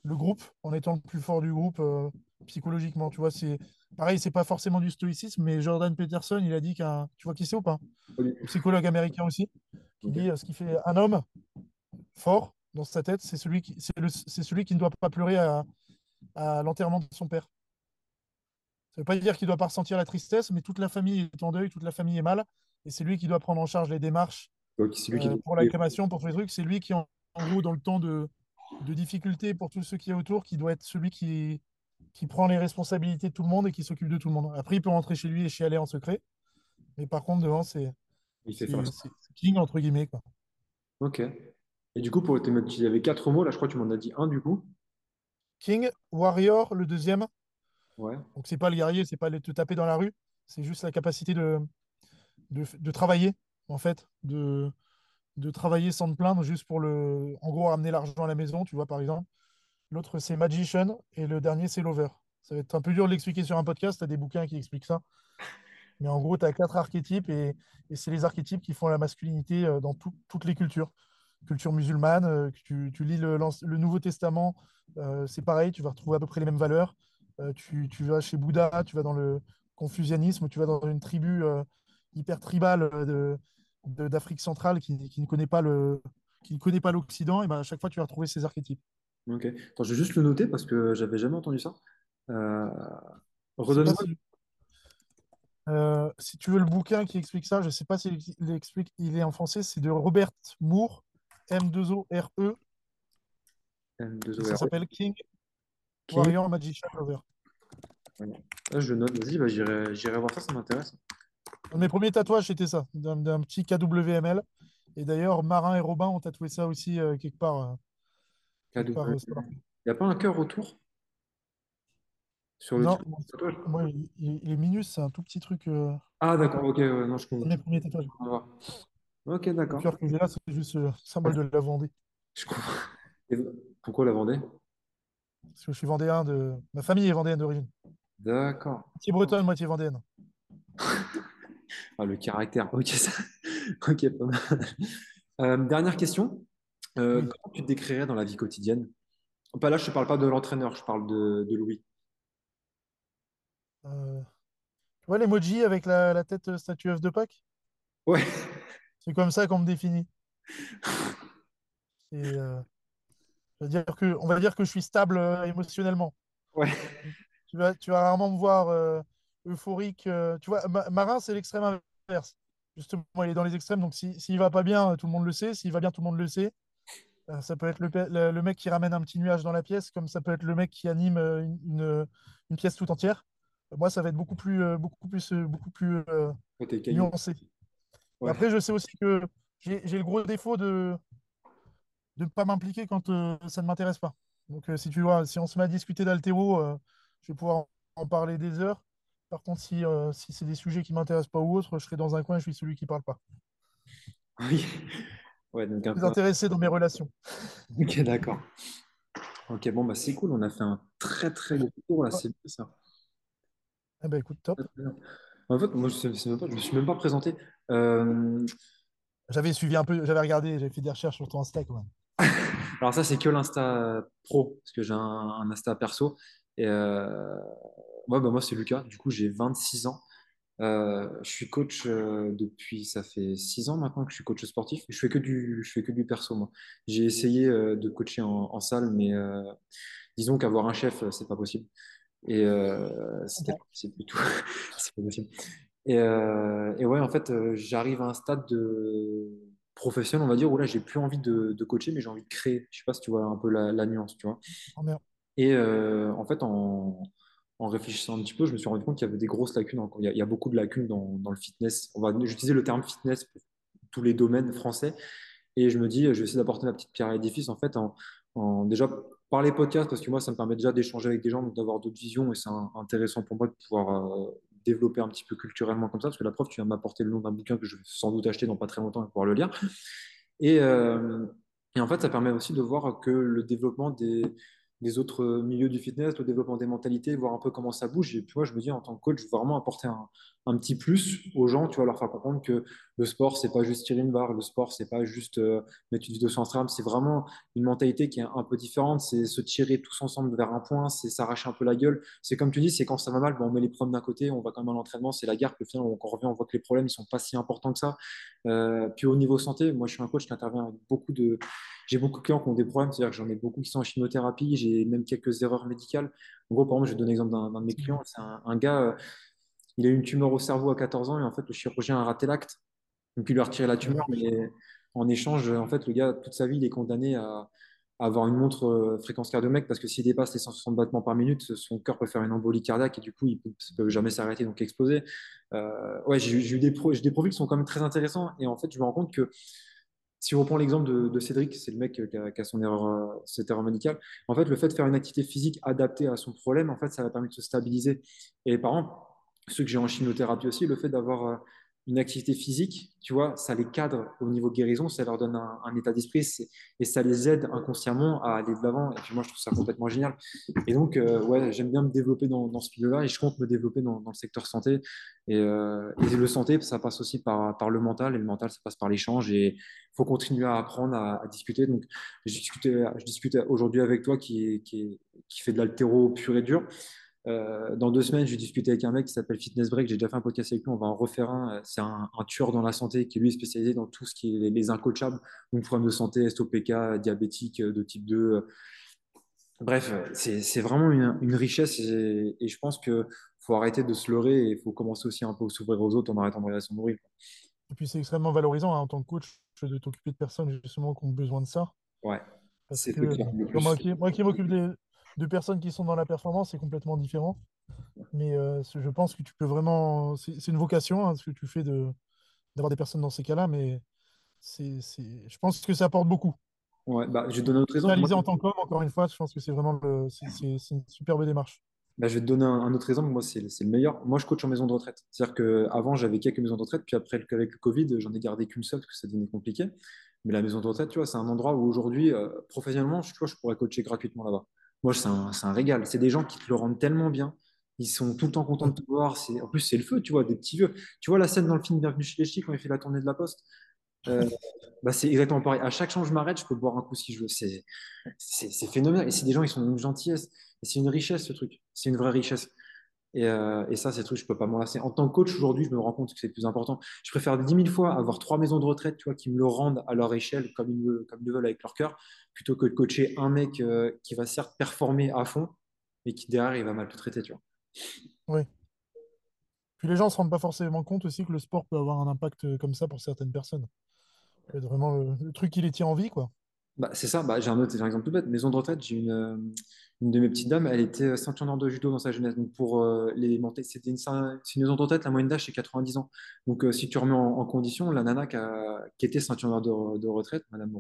le groupe en étant le plus fort du groupe euh, psychologiquement. Tu vois, c'est pareil, c'est pas forcément du stoïcisme, mais Jordan Peterson, il a dit qu'un, tu vois qui c'est ou pas? Psychologue américain aussi, qui dit euh, ce qui fait un homme fort dans sa tête, c'est celui qui, le- celui qui ne doit pas pleurer à, à l'enterrement de son père. Ça veut pas dire qu'il doit pas ressentir la tristesse, mais toute la famille est en deuil, toute la famille est mal, et c'est lui qui doit prendre en charge les démarches Donc, lui qui euh, pour la crémation, pour tous les trucs. C'est lui qui, en, en gros, dans le temps de, de difficulté pour tous ceux qui est autour, qui doit être celui qui, qui prend les responsabilités de tout le monde et qui s'occupe de tout le monde. Après, il peut rentrer chez lui et chialer en secret, mais par contre, devant, c'est king, entre guillemets. Quoi. Ok. Et du coup, pour te mettre, il y avait quatre mots, là, je crois que tu m'en as dit un, du coup. King, Warrior, le deuxième. Ouais. Donc, c'est pas le guerrier, c'est pas le te taper dans la rue, c'est juste la capacité de, de, de travailler, en fait, de, de travailler sans te plaindre, juste pour le, en gros, ramener l'argent à la maison, tu vois, par exemple. L'autre, c'est Magician, et le dernier, c'est Lover. Ça va être un peu dur de l'expliquer sur un podcast, tu as des bouquins qui expliquent ça. Mais en gros, tu as quatre archétypes, et, et c'est les archétypes qui font la masculinité euh, dans tout- toutes les cultures. Culture musulmane, euh, que tu, tu lis le, Nouveau Testament, euh, c'est pareil, tu vas retrouver à peu près les mêmes valeurs. Euh, tu, tu vas chez Bouddha, tu vas dans le confucianisme, tu vas dans une tribu hyper tribale euh, de, de- d'Afrique centrale qui, qui ne connaît pas le, qui ne connaît pas l'Occident, et ben à chaque fois, tu vas retrouver ces archétypes. Ok. Attends, je vais juste le noter parce que j'avais jamais entendu ça. Euh, redonne-moi. si, euh, si tu veux le bouquin qui explique ça, je ne sais pas s'il il explique, il est en français, c'est de Robert Moore, M2ORE, et ça M2OR. s'appelle King King. Warrior Magician Lover. Là, je note. Vas-y, bah, j'irai, voir ça, ça m'intéresse. Mes premiers tatouages, c'était ça, d'un petit KWML. Et d'ailleurs, Marin et Robin ont tatoué ça aussi euh, quelque part. euh, quelque part, KW. euh, Il n'y a pas un cœur autour? Sur le Non, tien tatouage? moi, il, il- il est minus, c'est un tout petit truc. euh, Ah, d'accord, ok, ouais, non, je comprends. mes premiers tatouages. Ok, Le d'accord. cœur que j'ai là, c'est juste euh, symbole de la Vendée. Je comprends. Et pourquoi la Vendée? Parce que je suis vendéen de. Ma famille est vendéenne d'origine. D'accord. Moitié bretonne, moitié vendéenne. Ah, le caractère. Ok, ça. Ok, pas mal. Euh, dernière question. Euh, Oui. comment tu te décrirais dans la vie quotidienne? Pas là, je ne parle pas de l'entraîneur, je parle de, de Louis. Euh, tu vois l'emoji avec la, la tête statue œuf de Pâques? Ouais, C'est comme ça qu'on me définit. Et, euh, je veux dire que, on va dire que je suis stable euh, émotionnellement. ouais, Tu vas, tu vas rarement me voir euh, euphorique. euh, tu vois, Ma- Marin, c'est l'extrême inverse. Justement, il est dans les extrêmes. Donc, si, s'il va pas bien, tout le monde le sait. S'il va bien, tout le monde le sait. Euh, ça peut être le, pe- le- le mec qui ramène un petit nuage dans la pièce, comme ça peut être le mec qui anime euh, une, une- une pièce tout entière. Moi, ça va être beaucoup plus, euh, beaucoup plus, beaucoup plus euh, nuancé. Ouais. après, je sais aussi que j'ai le gros défaut de ne pas m'impliquer quand euh, ça ne m'intéresse pas. Donc, euh, si tu vois, si on se met à discuter d'altéro, euh, je vais pouvoir en, parler des heures. Par contre, si, si c'est des sujets qui ne m'intéressent pas ou autres, je serai dans un coin et je suis celui qui ne parle pas. Oui. Ouais, donc un Plus intéressé dans mes relations. Ok, d'accord. Ok, bon, bah c'est cool. On a fait un très très gros tour là. C'est bien ça. Eh ben, écoute, top. En fait, moi, je je me suis même pas présenté. Euh, J'avais suivi un peu, j'avais regardé, j'avais fait des recherches sur ton Insta quand même. alors ça, c'est que l'Insta pro, parce que j'ai un, un Insta perso. Et euh, ouais, bah, moi, c'est Lucas. Du coup, j'ai 26 ans. Euh, je suis coach euh, depuis, ça fait 6 ans maintenant que je suis coach sportif. Je fais que du, je fais que du perso, moi. J'ai essayé de coacher en, en salle, mais disons qu'avoir un chef, c'est pas possible. Et euh, c'était tout. C'est pas possible. Et, euh, et ouais, en fait, euh, j'arrive à un stade de professionnel, on va dire, où là, j'ai plus envie de, de coacher, mais j'ai envie de créer. Je sais pas si tu vois un peu la, la nuance, tu vois. Oh, merde. Et euh, en fait, en, en réfléchissant un petit peu, je me suis rendu compte qu'il y avait des grosses lacunes. Il y a, il y a beaucoup de lacunes dans, dans le fitness. On va utiliser le terme fitness pour tous les domaines français. Et je me dis, je vais essayer d'apporter ma petite pierre à l'édifice, en fait, en, en déjà par les podcasts, parce que moi, ça me permet déjà d'échanger avec des gens, d'avoir d'autres visions, et c'est intéressant pour moi de pouvoir euh, développer un petit peu culturellement comme ça, parce que la preuve, tu viens m'apporter le nom d'un bouquin que je vais sans doute acheter dans pas très longtemps et pouvoir le lire. Et, euh, et en fait, ça permet aussi de voir que le développement des, des autres milieux du fitness, le développement des mentalités, voir un peu comment ça bouge. Et puis moi, je me dis, en tant que coach, je veux vraiment apporter un, un petit plus aux gens, tu vois, leur faire comprendre que le sport, c'est pas juste tirer une barre, le sport, c'est pas juste euh, mettre une vidéo sur Instagram, c'est vraiment une mentalité qui est un peu différente, c'est se tirer tous ensemble vers un point, c'est s'arracher un peu la gueule. C'est comme tu dis, c'est quand ça va mal, ben, on met les problèmes d'un côté, on va quand même à l'entraînement, c'est la guerre, puis au final, on, revient, on voit que les problèmes, ils sont pas si importants que ça. Euh, puis au niveau santé, moi je suis un coach qui intervient avec beaucoup de. J'ai beaucoup de clients qui ont des problèmes, c'est-à-dire que j'en ai beaucoup qui sont en chimiothérapie, j'ai même quelques erreurs médicales. En gros, par exemple, je vais donner l'exemple d'un de mes clients, c'est un, un gars, euh, il a eu une tumeur au cerveau à 14 ans et en fait le chirurgien a raté l'acte, donc il lui a retiré la tumeur, mais en échange, en fait, le gars, toute sa vie, il est condamné à, à avoir une montre euh, fréquence cardiomètre parce que s'il dépasse les 160 battements par minute, son cœur peut faire une embolie cardiaque et du coup, il ne peut, jamais s'arrêter, donc exploser. Euh, ouais, j'ai eu des, pro, des profils qui sont quand même très intéressants. Et en fait, je me rends compte que si on reprend l'exemple de, de Cédric, c'est le mec qui a, qui a son erreur, euh, cette erreur médicale. En fait, le fait de faire une activité physique adaptée à son problème, en fait, ça va permettre de se stabiliser. Et par exemple, ceux que j'ai en chimiothérapie aussi, le fait d'avoir euh, une activité physique, tu vois, ça les cadre au niveau guérison, ça leur donne un, état d'esprit et ça les aide inconsciemment à aller de l'avant. Et puis moi, je trouve ça complètement génial. Et donc, euh, ouais, j'aime bien me développer dans, ce milieu-là et je compte me développer dans, le secteur santé. Et, euh, et le santé, ça passe aussi par, le mental et le mental, ça passe par l'échange et il faut continuer à apprendre, à, à discuter. Donc, je discutais, je discutais aujourd'hui avec toi qui, qui, qui fait de l'altéro pur et dur. Euh, dans deux semaines, je vais discuter avec un mec qui s'appelle Fitness Break. J'ai déjà fait un podcast avec lui. On va en refaire un. Euh, C'est un, un tueur dans la santé qui lui est spécialisé dans tout ce qui est les, les incoachables, donc problèmes de santé, SOPK, diabétique euh, de type 2. Bref, c'est vraiment une, une richesse et, et je pense que faut arrêter de se leurrer et il faut commencer aussi un peu à s'ouvrir aux autres en arrêtant de regarder son nourrir. Et puis, c'est extrêmement valorisant hein, en tant que coach de t'occuper de personnes justement qui ont besoin de ça. Ouais, Parce que moi qui, moi qui m'occupe des- de personnes qui sont dans la performance, c'est complètement différent. Mais euh, je pense que tu peux vraiment. C'est une vocation, hein, ce que tu fais de d'avoir des personnes dans ces cas-là, mais c'est, je pense que ça apporte beaucoup. Ouais, bah, je vais te donner un autre exemple. Moi, Réalisé en tant qu'homme, encore une fois, je pense que c'est vraiment le, c'est une superbe démarche. Bah, je vais te donner un, un autre exemple. Moi, c'est c'est le meilleur. Moi, je coach en maison de retraite. C'est-à-dire qu'avant, j'avais quelques maisons de retraite. Puis après, avec le Covid, j'en ai gardé qu'une seule parce que ça devenait compliqué. Mais la maison de retraite, tu vois, c'est un endroit où aujourd'hui, euh, professionnellement, je, tu vois, je pourrais coacher gratuitement là-bas. Moi, c'est un, c'est un régal. C'est des gens qui te le rendent tellement bien. Ils sont tout le temps contents de te voir. C'est, en plus, c'est le feu, tu vois, des petits vieux. Tu vois la scène dans le film Bienvenue chez les Ch'tis quand il fait la tournée de la Poste? Euh, bah, c'est exactement pareil. À chaque champ, je m'arrête, je peux boire un coup si je veux. C'est, c'est, c'est phénoménal. Et c'est des gens, ils sont d'une gentillesse. Et c'est une richesse, ce truc. C'est une vraie richesse. Et, euh, et ça, c'est des trucs, je peux pas m'en lasser. En tant que coach, aujourd'hui, je me rends compte que c'est plus important. Je préfère dix mille fois avoir trois maisons de retraite, tu vois, qui me le rendent à leur échelle, comme ils, le, veulent avec leur cœur, plutôt que de coacher un mec euh, qui va certes performer à fond, mais qui derrière, il va mal te traiter, tu vois. Ouais. Puis les gens ne se rendent pas forcément compte aussi que le sport peut avoir un impact euh, comme ça pour certaines personnes. Être vraiment le, le truc qui les tient en vie, quoi. Bah, c'est ça, bah, j'ai un autre j'ai un exemple tout bête. Maison de retraite, j'ai une, euh, une de mes petites dames, elle était euh, ceinture noire de judo dans sa jeunesse. Donc pour euh, c'était une, c'est une maison de retraite, la moyenne d'âge c'est 90 ans. Donc euh, si tu remets en, en condition, la nana qui, a- qui était ceinture noire de, de retraite, Madame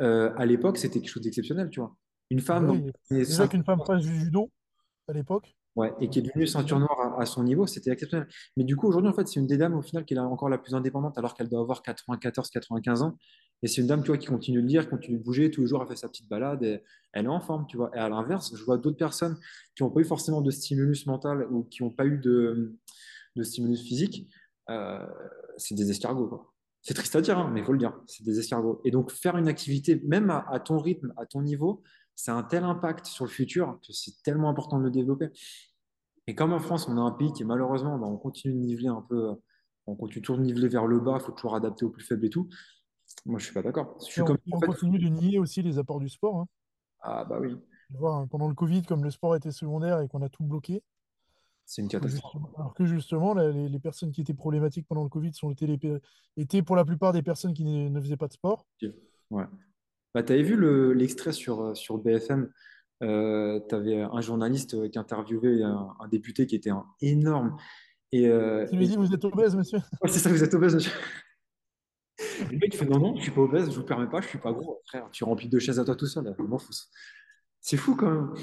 euh, à l'époque c'était quelque chose d'exceptionnel, tu vois. Une femme donc, oui. qui est Déjà ceinture qu'une femme fasse du judo à l'époque, Ouais, et qui est devenue ceinture noire à, à son niveau, c'était exceptionnel. Mais du coup, aujourd'hui, en fait, c'est une des dames, au final, qui est encore la plus indépendante, alors qu'elle doit avoir 94, 95 ans. Et c'est une dame, tu vois, qui continue de lire, continue de bouger, tous les jours, elle fait sa petite balade, elle est en forme, tu vois. Et à l'inverse, je vois d'autres personnes qui n'ont pas eu forcément de stimulus mental ou qui n'ont pas eu de, de stimulus physique. Euh, c'est des escargots. C'est triste à dire, hein, mais il faut le dire, c'est des escargots. Et donc, faire une activité, même à, ton rythme, à ton niveau, c'est un tel impact sur le futur que c'est tellement important de le développer. Et comme en France, on a un pays qui malheureusement, bah, on continue de niveler un peu, on continue toujours de niveler vers le bas, il faut toujours adapter aux plus faibles et tout. Moi, je suis pas d'accord. Je Et suis on, comme, continue de nier aussi les apports du sport. hein. ah bah oui, Tu hein, pendant le Covid, comme le sport était secondaire et qu'on a tout bloqué, c'est une catastrophe. alors que justement, là, les, les personnes qui étaient problématiques pendant le Covid sont les pe- étaient pour la plupart des personnes qui ne, ne faisaient pas de sport. Ouais. Bah, t'avais vu le, l'extrait sur, euh, sur BFM, euh, t'avais un journaliste euh, qui interviewait un, un député qui était un énorme. Et, euh, Qui lui et- dit, vous êtes obèse, monsieur? Ouais, c'est ça, vous êtes obèse, monsieur. Le mec fait non, non, je suis pas obèse, je vous permets pas, je suis pas gros. Frère, tu remplis deux chaises à toi tout seul. C'est fou quand même.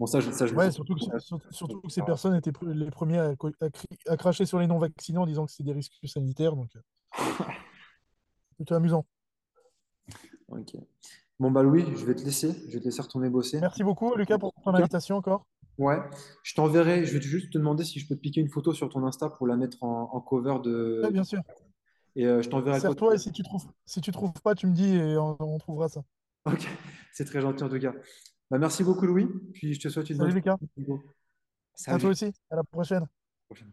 Bon, ça, je, ça, je Ouais, surtout que, surtout, surtout que ces personnes étaient les premiers à, cracher sur les non-vaccinés en disant que c'est des risques sanitaires. Donc, euh, plutôt amusant. Ok. Bon, bah Louis, je vais te laisser. Je vais te laisser retourner bosser. Merci beaucoup, Lucas, pour ton invitation encore. Ouais. Je t'enverrai. Je vais juste te demander si je peux te piquer une photo sur ton Insta pour la mettre en, en cover Ouais, de. bien sûr. Et euh, je t'enverrai Sers-toi et si tu trouves, si tu trouves pas, tu me dis et on, on trouvera ça. Ok. C'est très gentil en tout cas. Bah, merci beaucoup, Louis. Puis je te souhaite une bonne Salut, Lucas. journée. À toi aussi. À la prochaine. À la prochaine.